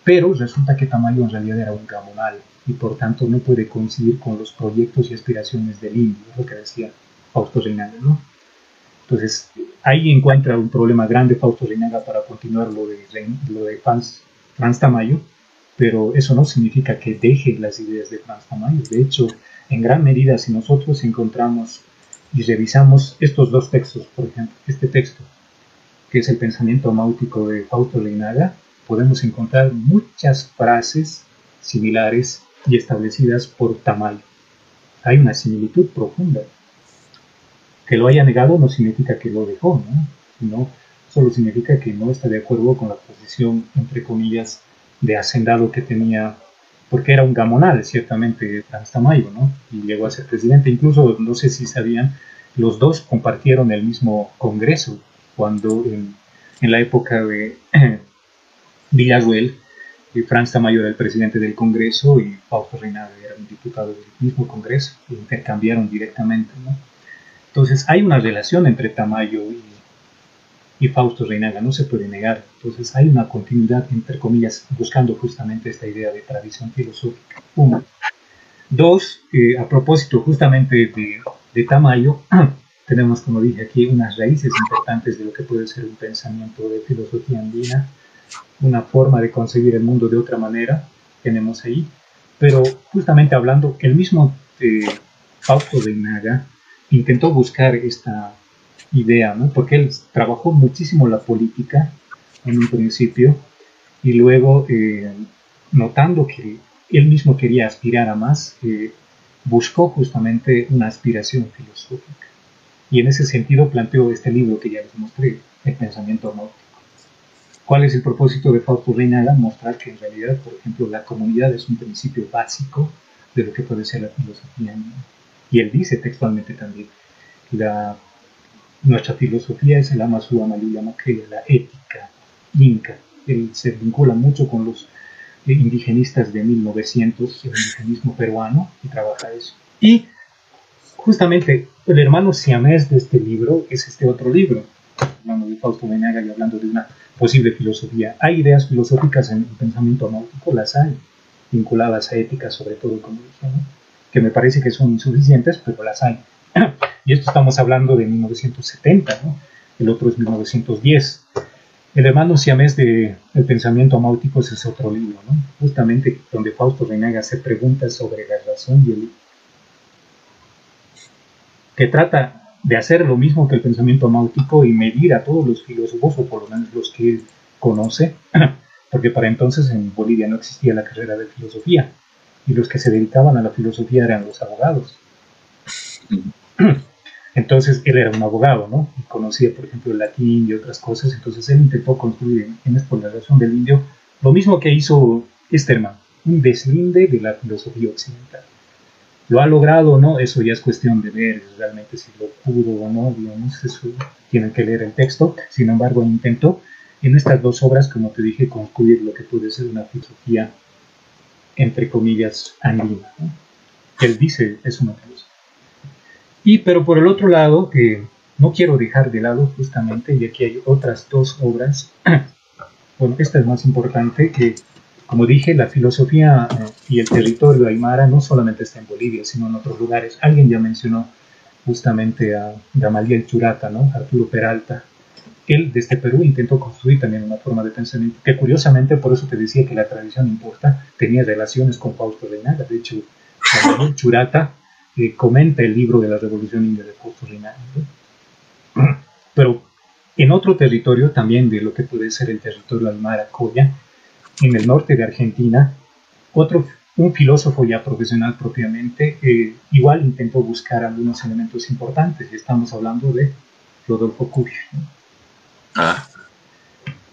pero resulta que Tamayo en realidad era un gamonal, y por tanto no puede coincidir con los proyectos y aspiraciones del indio, lo que decía Fausto Reinaga, ¿no? Entonces, ahí encuentra un problema grande Fausto Reinaga para continuar lo de, lo de Franz, Franz Tamayo, pero eso no significa que deje las ideas de Franz Tamayo. De hecho, en gran medida, si nosotros encontramos y revisamos estos dos textos, por ejemplo, este texto, que es el pensamiento máutico de Fausto Reinaga, podemos encontrar muchas frases similares y establecidas por Tamayo. Hay una similitud profunda. Que lo haya negado no significa que lo dejó, ¿no? Sino solo significa que no está de acuerdo con la posición, entre comillas, de hacendado que tenía, porque era un gamonal, ciertamente, Franz Tamayo, ¿no? Y llegó a ser presidente. Incluso, no sé si sabían, los dos compartieron el mismo congreso cuando en, en la época de Villaruel Franz Tamayo era el presidente del Congreso y Fausto Reinaga era un diputado del mismo Congreso, intercambiaron directamente. Entonces hay una relación entre Tamayo y, y, Fausto Reinaga, no se puede negar. Entonces hay una continuidad, entre comillas, buscando justamente esta idea de tradición filosófica. Uno. Dos, eh, a propósito justamente de, de Tamayo, tenemos, como dije aquí, unas raíces importantes de lo que puede ser un pensamiento de filosofía andina, una forma de concebir el mundo de otra manera, tenemos ahí. Pero justamente hablando, el mismo eh, de Naga intentó buscar esta idea, ¿no? porque él trabajó muchísimo la política en un principio y luego, eh, notando que él mismo quería aspirar a más, eh, buscó justamente una aspiración filosófica. Y en ese sentido planteó este libro que ya les mostré, El pensamiento agnóstico. ¿Cuál es el propósito de Fausto Reinaga? Mostrar que en realidad, por ejemplo, la comunidad es un principio básico de lo que puede ser la filosofía. Y él dice textualmente también, la, nuestra filosofía es el Amasu Mayuya la ética inca. Él se vincula mucho con los indigenistas de 1900, el indigenismo peruano, y trabaja eso. Y justamente el hermano siamés de este libro es este otro libro, hablando de Fausto Benaga y hablando de una posible filosofía. Hay ideas filosóficas en el pensamiento anáutico, las hay, vinculadas a ética, sobre todo, como dije, que me parece que son insuficientes, pero las hay. y esto estamos hablando de 1970, ¿no? el otro es 1910. El hermano siamés de El pensamiento amáutico es otro libro, ¿no? justamente donde Fausto Renaga hace preguntas sobre la razón y el que trata de hacer lo mismo que el pensamiento amáutico y medir a todos los filósofos, o por lo menos los que él conoce, porque para entonces en Bolivia no existía la carrera de filosofía, y los que se dedicaban a la filosofía eran los abogados. Entonces él era un abogado, ¿no? Y conocía, por ejemplo, el latín y otras cosas. Entonces él intentó construir en, razón del indio lo mismo que hizo Esterman, un deslinde de la filosofía occidental. Lo ha logrado o no, eso ya es cuestión de ver realmente si lo pudo o no, digamos, eso tienen que leer el texto. Sin embargo, intentó en estas dos obras, como te dije, construir lo que puede ser una filosofía, entre comillas, andina. ¿no? Él dice, es una filosofía y pero por el otro lado, que no quiero dejar de lado justamente, y aquí hay otras dos obras, bueno, esta es más importante, que como dije, la filosofía eh, y el territorio aymara no solamente está en Bolivia, sino en otros lugares. Alguien ya mencionó justamente a Gamaliel Churata, ¿no? Arturo Peralta. Él desde Perú intentó construir también una forma de pensamiento, que curiosamente, por eso te decía que la tradición importa, tenía relaciones con Fausto de Naga. De hecho, Gamaliel Churata comenta el libro de la Revolución India de Fausto Pero en otro territorio también de lo que puede ser el territorio Aymara Coya, en el norte de Argentina, otro, un filósofo ya profesional propiamente, eh, igual intentó buscar algunos elementos importantes. Estamos hablando de Rodolfo Kusch. Ah.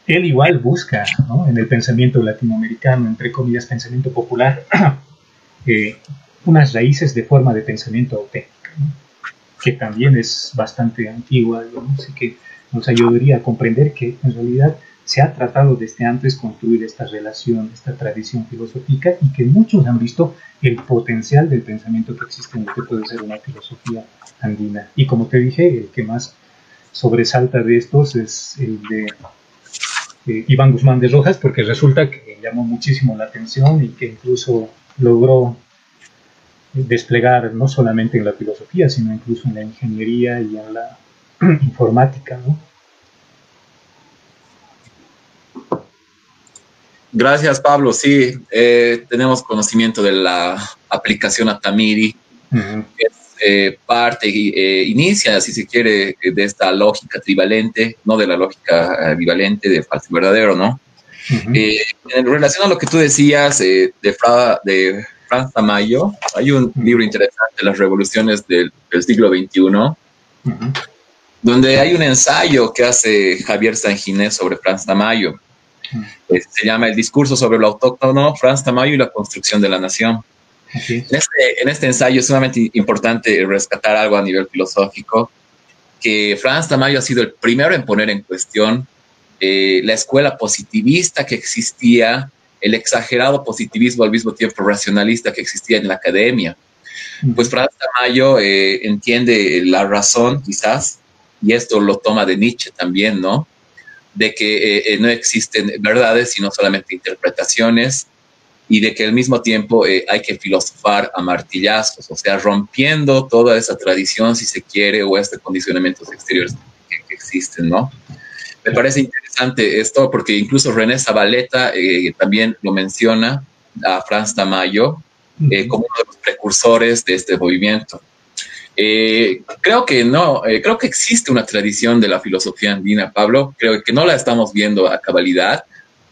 Él igual busca en el pensamiento latinoamericano, entre comillas, pensamiento popular, eh, unas raíces de forma de pensamiento auténtica, que también es bastante antigua, y que nos ayudaría a comprender que en realidad se ha tratado desde antes construir esta relación, esta tradición filosófica y que muchos han visto el potencial del pensamiento que existe en lo que puede ser una filosofía andina. Y como te dije, el que más sobresalta de estos es el de eh, Iván Guzmán de Rojas, porque resulta que llamó muchísimo la atención y que incluso logró desplegar no solamente en la filosofía, sino incluso en la ingeniería y en la informática. Gracias, Pablo. Sí, eh, tenemos conocimiento de la aplicación Atamiri, que es eh, parte, eh, inicia, si se quiere, de esta lógica trivalente, no de la lógica bivalente de falso y verdadero, ¿no? en relación a lo que tú decías de, de Franz Tamayo. Hay un libro interesante, Las revoluciones del, siglo XXI, donde hay un ensayo que hace Javier Sanginés sobre Franz Tamayo. Eh, se llama El discurso sobre lo autóctono, Franz Tamayo y la construcción de la nación. Este, en, este, ensayo es sumamente importante rescatar algo a nivel filosófico, que Franz Tamayo ha sido el primero en poner en cuestión eh, la escuela positivista que existía el exagerado positivismo al mismo tiempo racionalista que existía en la academia. Pues Franz Tamayo eh, entiende la razón, quizás, y esto lo toma de Nietzsche también, ¿no? De que eh, eh, no existen verdades, sino solamente interpretaciones, y de que al mismo tiempo eh, hay que filosofar a martillazos, o sea, rompiendo toda esa tradición, si se quiere, o este condicionamientos exteriores que, existen, ¿no? Me parece interesante esto porque incluso René Zabaleta eh, también lo menciona a Franz Tamayo eh, como uno de los precursores de este movimiento. Creo que no, creo que existe una tradición de la filosofía andina, Pablo, creo que no la estamos viendo a cabalidad,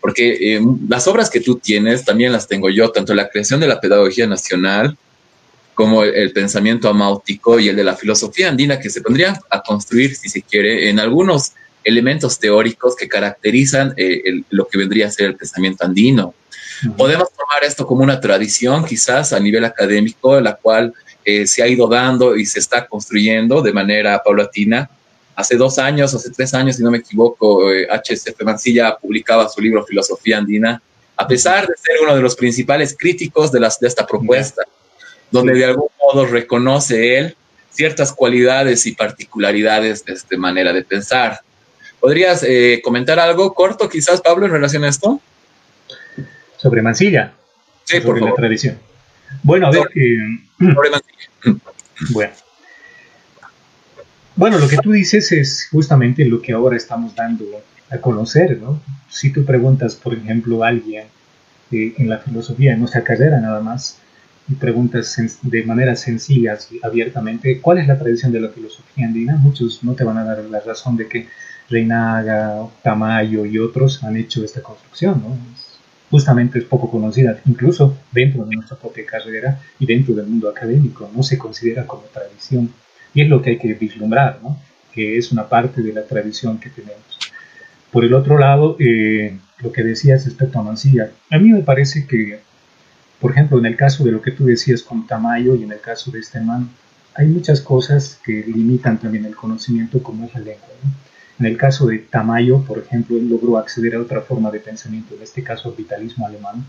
porque eh, las obras que tú tienes también las tengo yo, tanto la creación de la pedagogía nacional como el, pensamiento amáutico y el de la filosofía andina, que se pondría a construir, si se quiere, en algunos elementos teóricos que caracterizan eh, lo que vendría a ser el pensamiento andino. Podemos tomar esto como una tradición, quizás a nivel académico, la cual eh, se ha ido dando y se está construyendo de manera paulatina hace dos años, hace tres años, si no me equivoco, H.C.F. Mancilla publicaba su libro Filosofía Andina, a pesar de ser uno de los principales críticos de, las, de esta propuesta, donde de algún modo reconoce él ciertas cualidades y particularidades de esta manera de pensar. ¿Podrías eh, comentar algo corto, quizás, Pablo, en relación a esto? Sobre Mancilla. Sí, por la tradición. Bueno, a ver. sobre Mancilla. Bueno. Bueno, lo que tú dices es justamente lo que ahora estamos dando a conocer, ¿no? Si tú preguntas, por ejemplo, a alguien eh, en la filosofía, en nuestra carrera nada más, y preguntas de manera sencilla y abiertamente, ¿cuál es la tradición de la filosofía andina? Muchos no te van a dar la razón de que Reinaga, Tamayo y otros han hecho esta construcción, ¿no? Justamente es poco conocida, incluso dentro de nuestra propia carrera y dentro del mundo académico, no se considera como tradición. Y es lo que hay que vislumbrar, ¿no? que es una parte de la tradición que tenemos. Por el otro lado, eh, lo que decías respecto a Mancilla, a mí me parece que, por ejemplo, en el caso de lo que tú decías con Tamayo y en el caso de este man, hay muchas cosas que limitan también el conocimiento como es la lengua. En el caso de Tamayo, por ejemplo, él logró acceder a otra forma de pensamiento, en este caso al vitalismo alemán,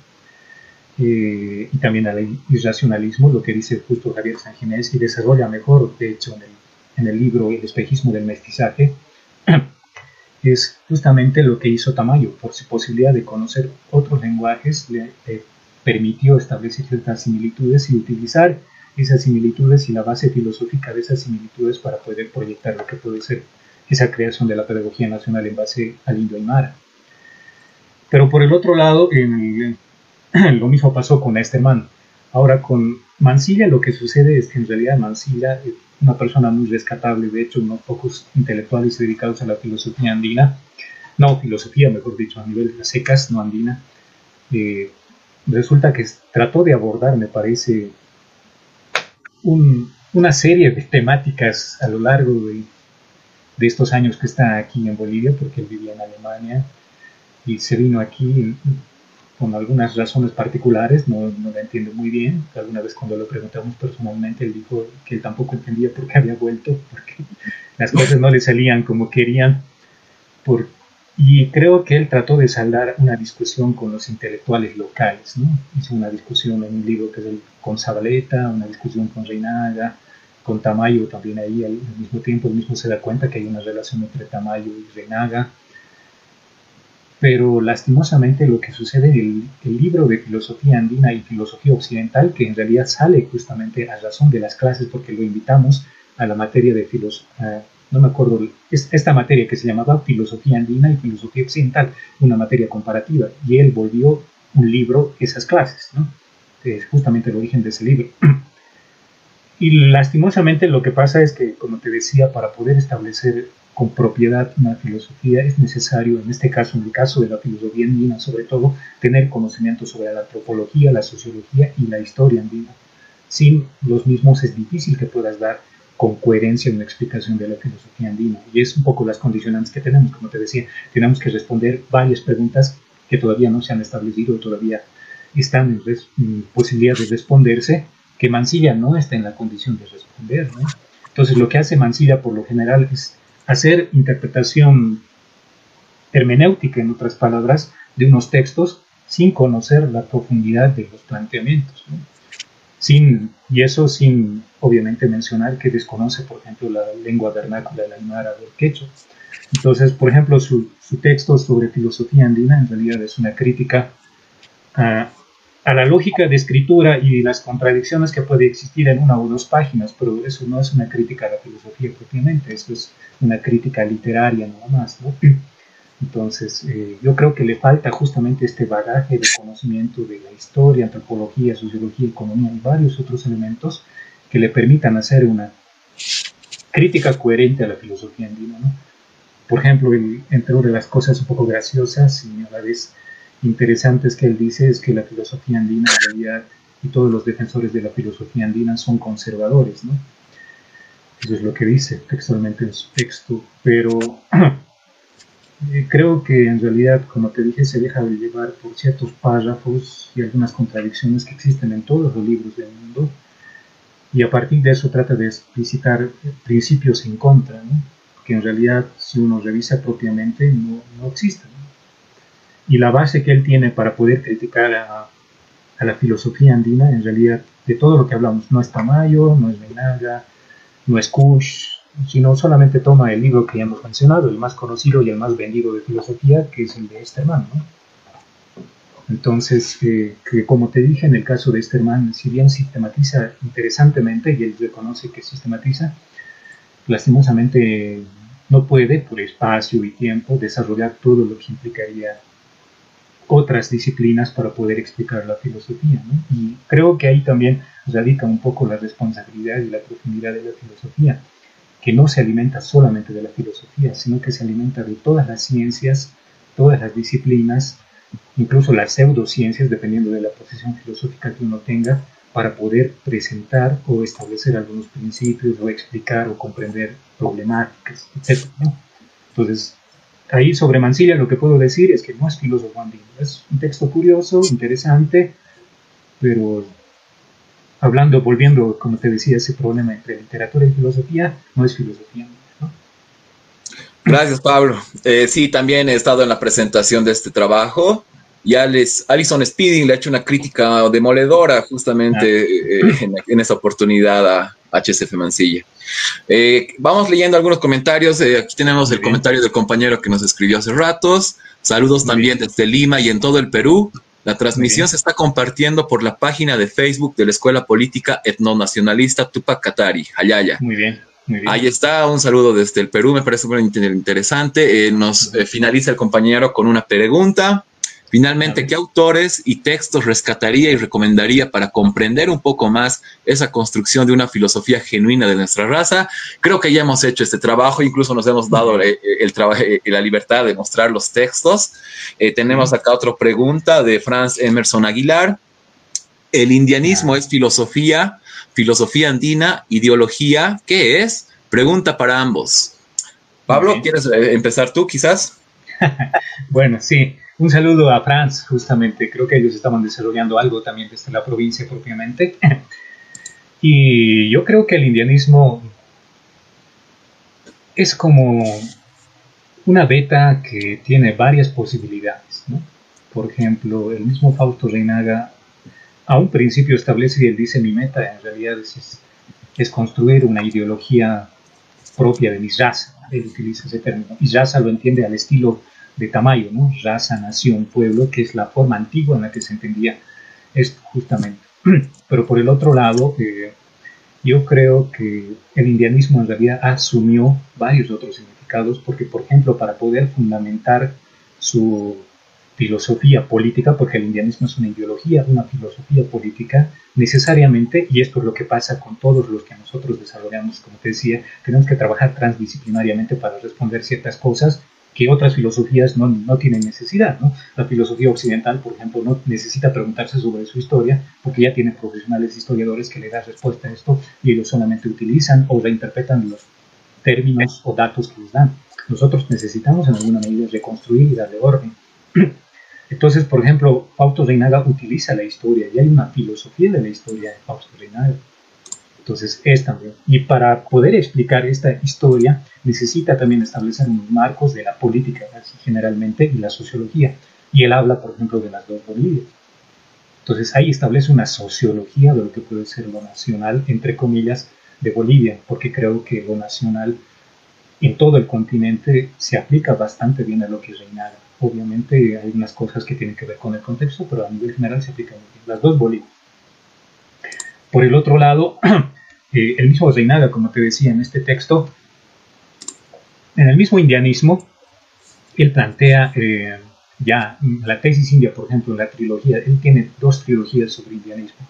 eh, y también al irracionalismo, lo que dice justo Javier Sanginés, y desarrolla mejor, de hecho, en el, en el libro El espejismo del mestizaje, es justamente lo que hizo Tamayo, por su posibilidad de conocer otros lenguajes, le, permitió establecer ciertas similitudes y utilizar esas similitudes y la base filosófica de esas similitudes para poder proyectar lo que puede ser esa creación de la pedagogía nacional en base al indio aymara. Pero por el otro lado, en, lo mismo pasó con este man. Ahora con Mansilla lo que sucede es que en realidad Mansilla es una persona muy rescatable, de hecho unos pocos intelectuales dedicados a la filosofía andina, no filosofía mejor dicho, a nivel de secas, no andina, eh, resulta que trató de abordar, me parece, una serie de temáticas a lo largo de, de, estos años que está aquí en Bolivia, porque él vivía en Alemania y se vino aquí con algunas razones particulares, no, no la entiendo muy bien. Alguna vez cuando lo preguntamos personalmente, él dijo que él tampoco entendía por qué había vuelto, porque las cosas no le salían como querían. Por, y creo que él trató de saldar una discusión con los intelectuales locales. ¿no? Hizo una discusión en un libro que es el, con Zabaleta, una discusión con Reinaga, con Tamayo también ahí al, mismo tiempo. Él mismo se da cuenta que hay una relación entre Tamayo y Reinaga pero lastimosamente lo que sucede en el, libro de filosofía andina y filosofía occidental, que en realidad sale justamente a razón de las clases porque lo invitamos a la materia de filosofía, no me acuerdo, esta materia que se llamaba filosofía andina y filosofía occidental, una materia comparativa, y él volvió un libro esas clases, ¿no? es justamente el origen de ese libro. Y lastimosamente lo que pasa es que, como te decía, para poder establecer con propiedad una filosofía, es necesario, en este caso, en el caso de la filosofía andina, sobre todo, tener conocimiento sobre la antropología, la sociología y la historia andina. Sin los mismos es difícil que puedas dar con coherencia una explicación de la filosofía andina. Y es un poco las condicionantes que tenemos, como te decía, tenemos que responder varias preguntas que todavía no se han establecido, todavía están en, posibilidad de responderse, que Mansilla no está en la condición de responder. Entonces lo que hace Mansilla por lo general es hacer interpretación hermenéutica, en otras palabras, de unos textos sin conocer la profundidad de los planteamientos. Sin, y eso sin, obviamente, mencionar que desconoce, por ejemplo, la lengua vernácula, la aymara del quechua. Entonces, por ejemplo, su, texto sobre filosofía andina en realidad es una crítica a, a la lógica de escritura y las contradicciones que puede existir en una o dos páginas, pero eso no es una crítica a la filosofía propiamente, eso es una crítica literaria nada más. ¿no? Entonces, eh, yo creo que le falta justamente este bagaje de conocimiento de la historia, antropología, sociología, economía y varios otros elementos que le permitan hacer una crítica coherente a la filosofía andina. ¿no? Por ejemplo, entre una de las cosas un poco graciosas y a la vez interesantes que él dice es que la filosofía andina en realidad y todos los defensores de la filosofía andina son conservadores. Eso es lo que dice textualmente en su texto, pero eh, creo que en realidad, como te dije, se deja de llevar por ciertos párrafos y algunas contradicciones que existen en todos los libros del mundo, y a partir de eso trata de explicitar principios en contra, que en realidad, si uno revisa propiamente, no existen y la base que él tiene para poder criticar a, la filosofía andina, en realidad, de todo lo que hablamos, no es Tamayo, no es Reinaga, no es Kush, sino solamente toma el libro que ya hemos mencionado, el más conocido y el más vendido de filosofía, que es el de Esterman. ¿no? Entonces, eh, que como te dije, en el caso de Esterman, si bien sistematiza interesantemente, y él reconoce que sistematiza, lastimosamente no puede, por espacio y tiempo, desarrollar todo lo que implicaría otras disciplinas para poder explicar la filosofía. Y creo que ahí también radica un poco la responsabilidad y la profundidad de la filosofía, que no se alimenta solamente de la filosofía, sino que se alimenta de todas las ciencias, todas las disciplinas, incluso las pseudociencias, dependiendo de la posición filosófica que uno tenga, para poder presentar o establecer algunos principios o explicar o comprender problemáticas, etc. Entonces, Ahí sobre Mansilla lo que puedo decir es que no es filósofo andino, es un texto curioso, interesante, pero hablando, volviendo, como te decía, ese problema entre literatura y filosofía, no es filosofía. ¿no? Gracias, Pablo. Eh, sí, también he estado en la presentación de este trabajo y Alison Speeding le ha hecho una crítica demoledora justamente ah. eh, en, en, esa oportunidad a HSF Mansilla. Eh, vamos leyendo algunos comentarios. Eh, aquí tenemos el comentario del compañero que nos escribió hace ratos. Saludos también desde Lima y en todo el Perú. La transmisión se está compartiendo por la página de Facebook de la Escuela Política Etnonacionalista Tupac Katari, Hayaya. Muy bien. Ahí está, un saludo desde el Perú, me parece muy interesante. Eh, nos finaliza el compañero con una pregunta. Finalmente, ¿qué autores y textos rescataría y recomendaría para comprender un poco más esa construcción de una filosofía genuina de nuestra raza? Creo que ya hemos hecho este trabajo, incluso nos hemos dado eh, el, trabajo y eh, la libertad de mostrar los textos. Eh, tenemos acá otra pregunta de Franz Emerson Aguilar. ¿El indianismo es filosofía, filosofía andina, ideología? ¿Qué es? Pregunta para ambos. Pablo, ¿quieres empezar tú quizás? bueno, sí. Un saludo a Franz, justamente. Creo que ellos estaban desarrollando algo también desde la provincia propiamente. y yo creo que el indianismo es como una beta que tiene varias posibilidades. Por ejemplo, el mismo Fausto Reinaga a un principio establece y él dice mi meta en realidad es, es construir una ideología propia de mi raza. Él utiliza ese término. Y raza lo entiende al estilo de Tamayo. Raza, nación, pueblo, que es la forma antigua en la que se entendía esto justamente. Pero por el otro lado, eh, yo creo que el indianismo en realidad asumió varios otros significados, porque por ejemplo, para poder fundamentar su filosofía política, porque el indianismo es una ideología, una filosofía política, necesariamente, y esto es lo que pasa con todos los que nosotros desarrollamos, como te decía, tenemos que trabajar transdisciplinariamente para responder ciertas cosas que otras filosofías no, no, tienen necesidad. ¿no? La filosofía occidental, por ejemplo, no necesita preguntarse sobre su historia porque ya tiene profesionales historiadores que le dan respuesta a esto y ellos solamente utilizan o reinterpretan los términos o datos que les dan. Nosotros necesitamos en alguna medida reconstruir y darle orden. Entonces, por ejemplo, Fausto Reinaga utiliza la historia y hay una filosofía de la historia de Fausto Reinaga. Entonces, es también. Y para poder explicar esta historia, necesita también establecer unos marcos de la política generalmente y la sociología. Y él habla, por ejemplo, de las dos Bolivias. Entonces, ahí establece una sociología de lo que puede ser lo nacional, entre comillas, de Bolivia, porque creo que lo nacional en todo el continente se aplica bastante bien a lo que es. Obviamente hay unas cosas que tienen que ver con el contexto, pero a nivel general se aplican muy bien. Las dos Bolivias. Por el otro lado, el mismo Reinaga, como te decía en este texto, en el mismo indianismo, él plantea eh, ya la tesis india, por ejemplo, la trilogía, él tiene dos trilogías sobre indianismo.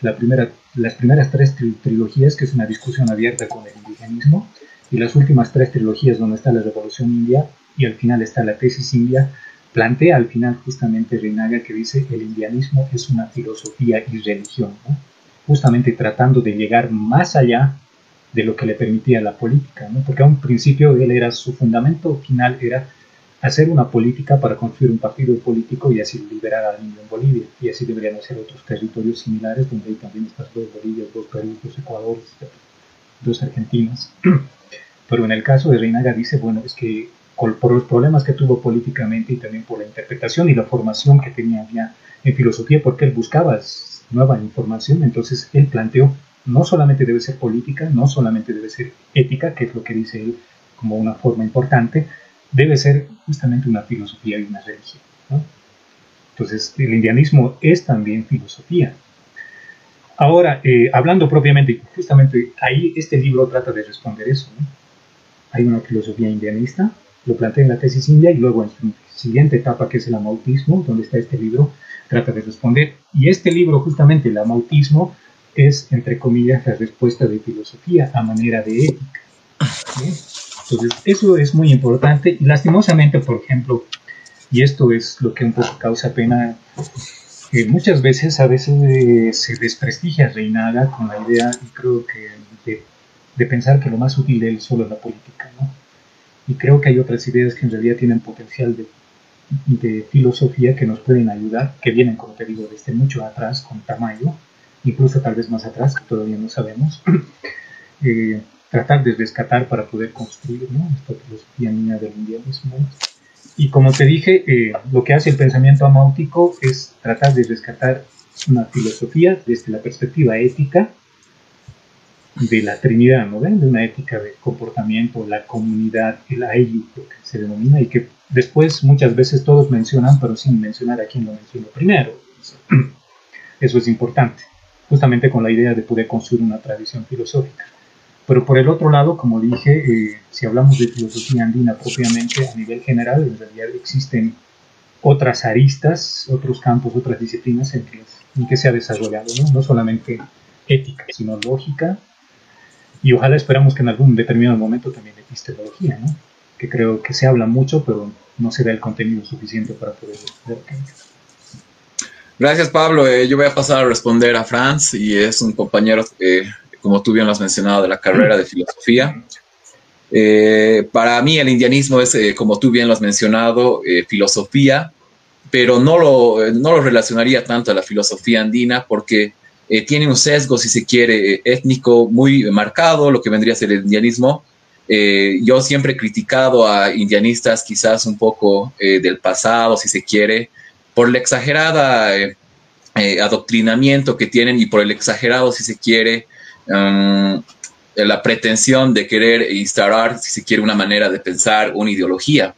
La primera, las primeras tres trilogías, que es una discusión abierta con el indianismo, y las últimas tres trilogías donde está la revolución india y al final está la tesis india, plantea al final justamente Reinaga que dice el indianismo es una filosofía y religión, justamente tratando de llegar más allá de lo que le permitía la política, porque a un principio él era su fundamento final era hacer una política para construir un partido político y así liberar al indio en Bolivia. Y así deberían ser otros territorios similares donde hay también estas dos Bolivias, dos Perú, dos Ecuador, dos Argentinas. Pero en el caso de Reinaga dice, bueno, es que por los problemas que tuvo políticamente y también por la interpretación y la formación que tenía ya en filosofía, porque él buscaba nueva información, entonces él planteó, no solamente debe ser política, no solamente debe ser ética, que es lo que dice él como una forma importante, debe ser justamente una filosofía y una religión. Entonces, el indianismo es también filosofía. Ahora, eh, hablando propiamente, justamente ahí este libro trata de responder eso. Hay una filosofía indianista, lo plantea en la tesis india y luego en su siguiente etapa, que es el amautismo, donde está este libro, trata de responder. Y este libro, justamente el amautismo, es, entre comillas, la respuesta de filosofía a manera de ética. Entonces, eso es muy importante y lastimosamente, por ejemplo, y esto es lo que un poco causa pena, muchas veces, a veces eh, se desprestigia Reinaga con la idea, y creo que, de, pensar que lo más útil de él solo es la política, ¿no? Y creo que hay otras ideas que en realidad tienen potencial de, de filosofía que nos pueden ayudar, que vienen, como te digo, desde mucho atrás, con Tamayo, incluso tal vez más atrás, que todavía no sabemos. eh, tratar de rescatar para poder construir ¿no? esta filosofía niña del indianismo. Y como te dije, eh, lo que hace el pensamiento amáutico es tratar de rescatar una filosofía desde la perspectiva ética de la Trinidad, ¿no? De una ética de comportamiento, la comunidad, el lo que se denomina, y que después muchas veces todos mencionan, pero sin mencionar a quién lo mencionó primero. Eso es importante, justamente con la idea de poder construir una tradición filosófica. Pero por el otro lado, como dije, eh, si hablamos de filosofía andina propiamente a nivel general, en realidad existen otras aristas, otros campos, otras disciplinas en que, en que se ha desarrollado, ¿no? no solamente ética, sino lógica, y ojalá esperamos que en algún determinado momento también epistemología, ¿no? que creo que se habla mucho, pero no se da el contenido suficiente para poder ver Gracias, Pablo. Eh, yo voy a pasar a responder a Franz y es un compañero que como tú bien lo has mencionado, de la carrera de filosofía. Eh, para mí el indianismo es, eh, como tú bien lo has mencionado, eh, filosofía, pero no lo, no lo relacionaría tanto a la filosofía andina porque tiene un sesgo, si se quiere, étnico muy marcado, lo que vendría a ser el indianismo. yo siempre he criticado a indianistas quizás un poco del pasado, si se quiere, por la exagerada adoctrinamiento que tienen y por el exagerado, si se quiere, Um, la pretensión de querer instaurar, si se quiere, una manera de pensar, una ideología.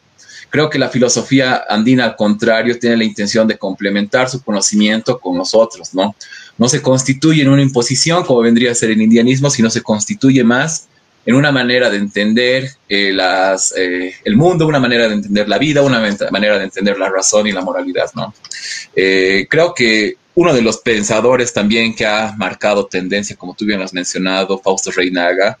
Creo que la filosofía andina, al contrario, tiene la intención de complementar su conocimiento con nosotros, ¿no? No se constituye en una imposición, como vendría a ser el indianismo, sino se constituye más en una manera de entender eh, eh, el mundo, una manera de entender la vida, una manera de entender la razón y la moralidad, ¿no? Eh, creo que uno de los pensadores también que ha marcado tendencia, como tú bien has mencionado, Fausto Reinaga,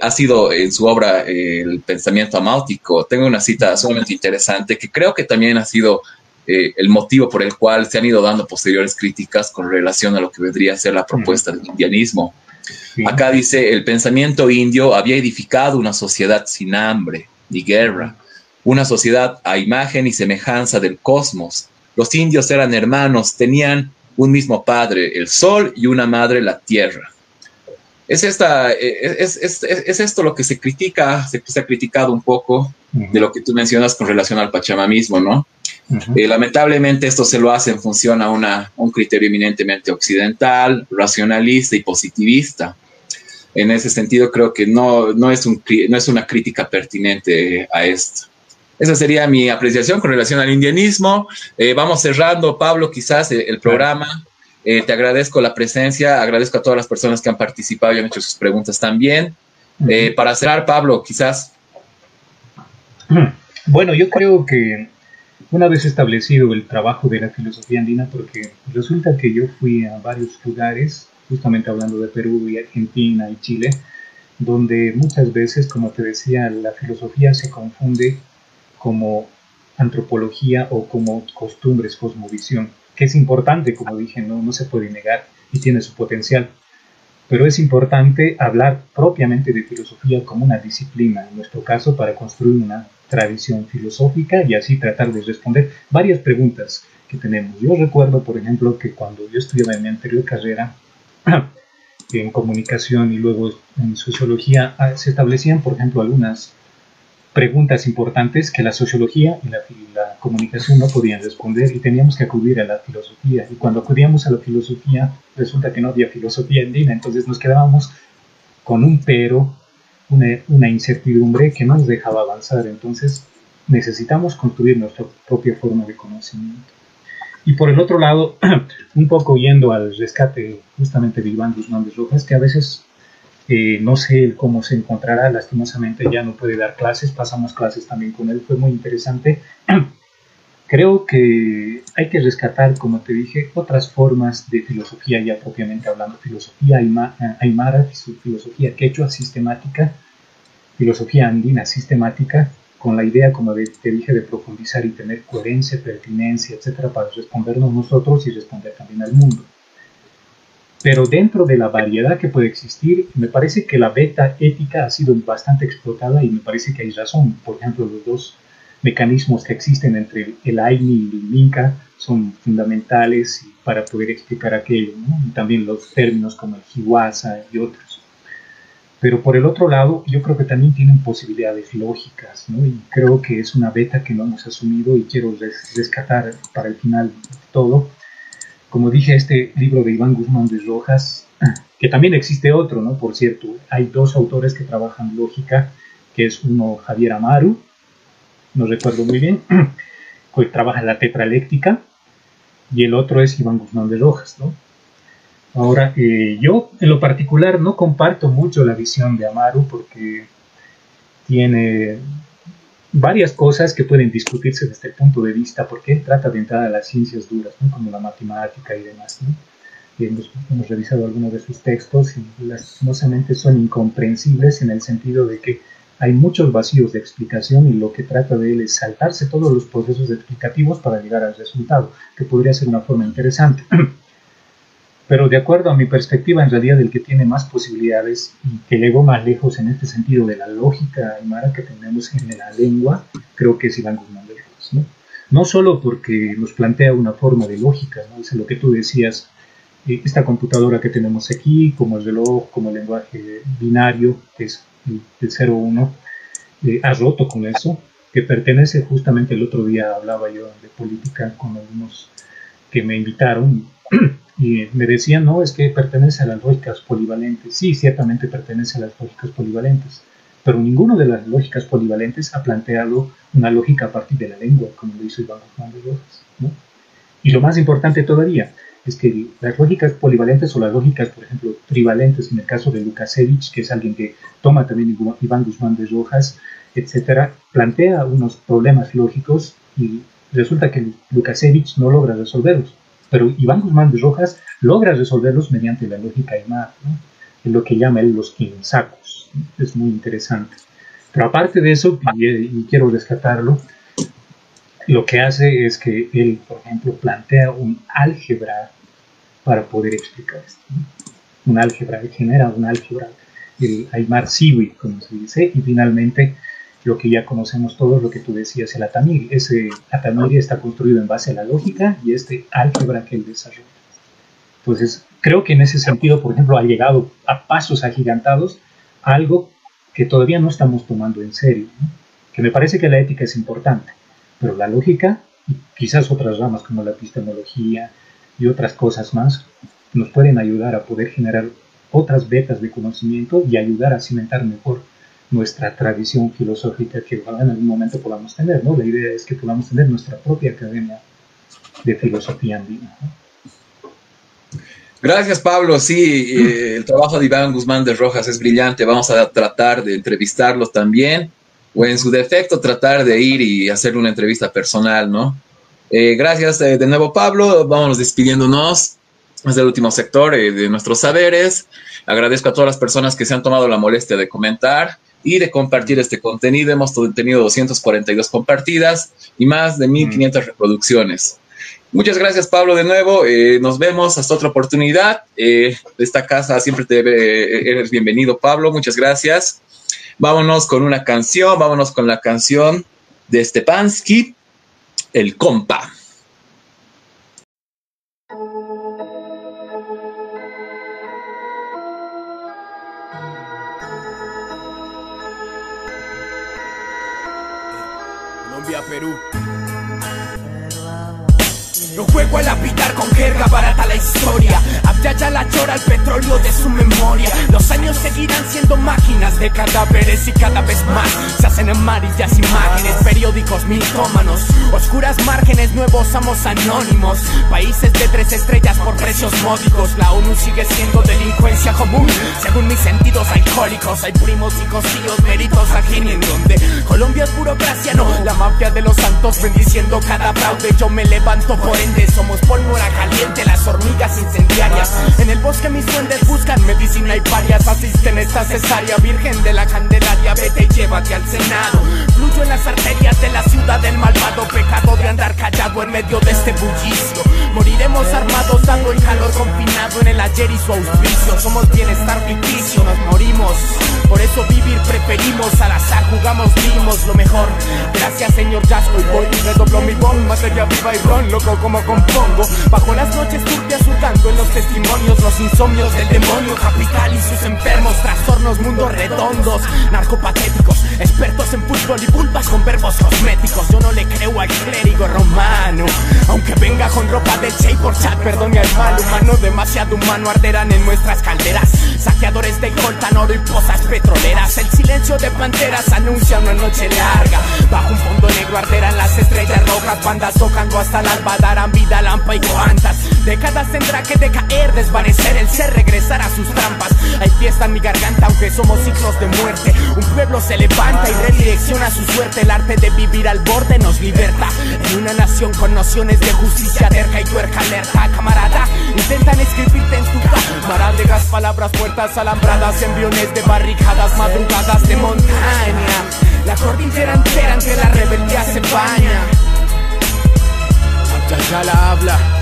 ha sido en su obra El pensamiento amáutico. Tengo una cita sumamente interesante que creo que también ha sido eh, el motivo por el cual se han ido dando posteriores críticas con relación a lo que vendría a ser la propuesta del indianismo. Acá dice, el pensamiento indio había edificado una sociedad sin hambre ni guerra, una sociedad a imagen y semejanza del cosmos, los indios eran hermanos, tenían un mismo padre, el sol, y una madre, la tierra. Es, esta, eh, es, esto lo que se critica, se, ha criticado un poco de lo que tú mencionas con relación al pachamamismo, ¿no? Eh, lamentablemente esto se lo hace en función a un criterio eminentemente occidental, racionalista y positivista. en ese sentido creo que no, no, es, un, no es una crítica pertinente a esto. Esa sería mi apreciación con relación al indianismo. Eh, vamos cerrando, Pablo, quizás eh, el, programa. Eh, te agradezco la presencia, agradezco a todas las personas que han participado y han hecho sus preguntas también. para cerrar, Pablo, quizás. Bueno, yo creo que una vez establecido el trabajo de la filosofía andina, porque resulta que yo fui a varios lugares, justamente hablando de Perú y Argentina y Chile, donde muchas veces, como te decía, la filosofía se confunde como antropología o como costumbres, cosmovisión, que es importante, como dije, no, no se puede negar y tiene su potencial. Pero es importante hablar propiamente de filosofía como una disciplina, en nuestro caso, para construir una tradición filosófica y así tratar de responder varias preguntas que tenemos. Yo recuerdo, por ejemplo, que cuando yo estudiaba en mi anterior carrera en comunicación y luego en sociología, ah, se establecían, por ejemplo, algunas preguntas importantes que la sociología y la, comunicación no podían responder y teníamos que acudir a la filosofía. Y cuando acudíamos a la filosofía, resulta que no había filosofía andina, entonces nos quedábamos con un pero, una, incertidumbre que no nos dejaba avanzar. Entonces necesitamos construir nuestra propia forma de conocimiento. Y por el otro lado, un poco yendo al rescate justamente de Iván Guzmán de Rojas, que a veces eh, no sé cómo se encontrará, lastimosamente ya no puede dar clases, pasamos clases también con él, fue muy interesante. Creo que hay que rescatar, como te dije, otras formas de filosofía ya propiamente hablando, filosofía aymara, filosofía quechua sistemática, filosofía andina sistemática, con la idea, como te dije, de profundizar y tener coherencia, pertinencia, etcétera, para respondernos nosotros y responder también al mundo. Pero dentro de la variedad que puede existir, me parece que la beta ética ha sido bastante explotada y me parece que hay razón. Por ejemplo, los dos mecanismos que existen entre el AINI y el MINCA son fundamentales para poder explicar aquello, y también los términos como el Hiwasa y otros. Pero por el otro lado, yo creo que también tienen posibilidades lógicas, ¿no? y creo que es una beta que no hemos asumido y quiero rescatar para el final todo como dije, este libro de Iván Guzmán de Rojas, que también existe otro, ¿no? Por cierto, hay dos autores que trabajan lógica, que es uno Javier Amaru, no recuerdo muy bien, que trabaja la tetraléctica, y el otro es Iván Guzmán de Rojas, ¿no? Ahora, eh, yo en lo particular no comparto mucho la visión de Amaru porque tiene varias cosas que pueden discutirse desde el punto de vista, porque él trata de entrar a las ciencias duras, como la matemática y demás. Y hemos, hemos, revisado algunos de sus textos y lastimosamente son incomprensibles en el sentido de que hay muchos vacíos de explicación y lo que trata de él es saltarse todos los procesos explicativos para llegar al resultado, que podría ser una forma interesante. Pero de acuerdo a mi perspectiva, en realidad el que tiene más posibilidades y que llegó más lejos en este sentido de la lógica aymara que tenemos en la lengua, creo que es Iván Guzmán de Rojas. ¿no? no solo porque nos plantea una forma de lógica, ¿no? es lo que tú decías, eh, esta computadora que tenemos aquí, como el reloj, como el lenguaje binario, es el, 0-1, eh, ha roto con eso, que pertenece justamente el otro día hablaba yo de política con algunos que me invitaron y me decían, no, es que pertenece a las lógicas polivalentes. Sí, ciertamente pertenece a las lógicas polivalentes, pero ninguno de las lógicas polivalentes ha planteado una lógica a partir de la lengua, como lo hizo Iván Guzmán de Rojas. ¿no? Y lo más importante todavía es que las lógicas polivalentes o las lógicas, por ejemplo, trivalentes, en el caso de Lukasevich, que es alguien que toma también Iván Guzmán de Rojas, etcétera, plantea unos problemas lógicos y resulta que Lukasevich no logra resolverlos pero Iván Guzmán de Rojas logra resolverlos mediante la lógica Aymar, ¿no? en lo que llama él los quinsacos. Es muy interesante. Pero aparte de eso, y, quiero rescatarlo, lo que hace es que él, por ejemplo, plantea un álgebra para poder explicar esto. Un álgebra, genera un álgebra, el Aymar Siwi, como se dice, y finalmente lo que ya conocemos todos, lo que tú decías, el Atamiri. Ese Atamiri está construido en base a la lógica y este álgebra que él desarrolla. Entonces, creo que en ese sentido, por ejemplo, ha llegado a pasos agigantados algo que todavía no estamos tomando en serio, que me parece que la ética es importante, pero la lógica y quizás otras ramas como la epistemología y otras cosas más nos pueden ayudar a poder generar otras vetas de conocimiento y ayudar a cimentar mejor nuestra tradición filosófica que en algún momento podamos tener, ¿no? La idea es que podamos tener nuestra propia academia de filosofía andina. Gracias, Pablo. Sí, eh, el trabajo de Iván Guzmán de Rojas es brillante. Vamos a tratar de entrevistarlo también, o en su defecto, tratar de ir y hacer una entrevista personal, ¿no? Eh, gracias eh, de nuevo, Pablo. Vamos despidiéndonos. Es el último sector de nuestros saberes. Agradezco a todas las personas que se han tomado la molestia de comentar y de compartir este contenido. Hemos tenido 242 compartidas y más de 1500 mm. reproducciones. Muchas gracias, Pablo, de nuevo. Eh, nos vemos hasta otra oportunidad. Eh, esta casa siempre te eh, eres bienvenido, Pablo. Muchas gracias. Vámonos con una canción. Vámonos con la canción de Stepansky, El Compa. Perú. No juego a lapidar con jerga barata la historia. Ya la chora el petróleo de su memoria. Los años seguirán siendo máquinas de cadáveres y cada vez más Se hacen amarillas imágenes, periódicos mitómanos Oscuras márgenes, nuevos amos anónimos Países de tres estrellas por precios módicos. La ONU sigue siendo delincuencia común. Según mis sentidos alcohólicos Hay primos y tíos, méritos aquí en donde Colombia es burocracia, no La mafia de los santos bendiciendo cada fraude. Yo me levanto por ende, somos pólvora caliente Las hormigas incendiarias en el bosque mis duendes buscan medicina y varias asisten esta cesárea virgen de la Candelaria. Vete y llévate al Senado. Fluyo en las arterias de la ciudad del malvado pecado de andar callado en medio de este bullicio. Moriremos armados dando el calor confinado en el ayer y su auspicio. Somos bienestar ficticio, nos morimos. Por eso vivir preferimos al azar, jugamos, vimos lo mejor. Gracias señor Jazz, hoy voy y redoblo mi bomba materia viva y ron, loco como Bajo las noches turbias hurgando en los testimonios los insomnios del demonio capital y sus enfermos, trastornos, mundos redondos, narcopatéticos, expertos en fútbol y pulpas con verbos cosméticos. Yo no le creo al clérigo romano, aunque venga con ropa de Che por chat, perdone al mal humano, demasiado humano arderán en nuestras calderas. Saqueadores de coltan oro y pozas petroleras. El silencio de panteras anuncia una noche larga. Bajo un fondo negro arderán las estrellas rojas, bandas tocando hasta el alba, darán vida, lampa y cuantas décadas tendrá que decaer desvanecer el ser, regresar a sus trampas. Hay fiesta en mi garganta, aunque somos ciclos de muerte. Un pueblo se levanta y redirecciona su suerte. El arte de vivir al borde nos liberta. En una nación con nociones de justicia terca y tuerca alerta, camarada. Intentan escribirte en tu cámara de gas, palabras, puertas alambradas, embriones de barricadas, madrugadas de montaña. La cordillera entera entre la rebeldía se baña. Ya, ya la habla.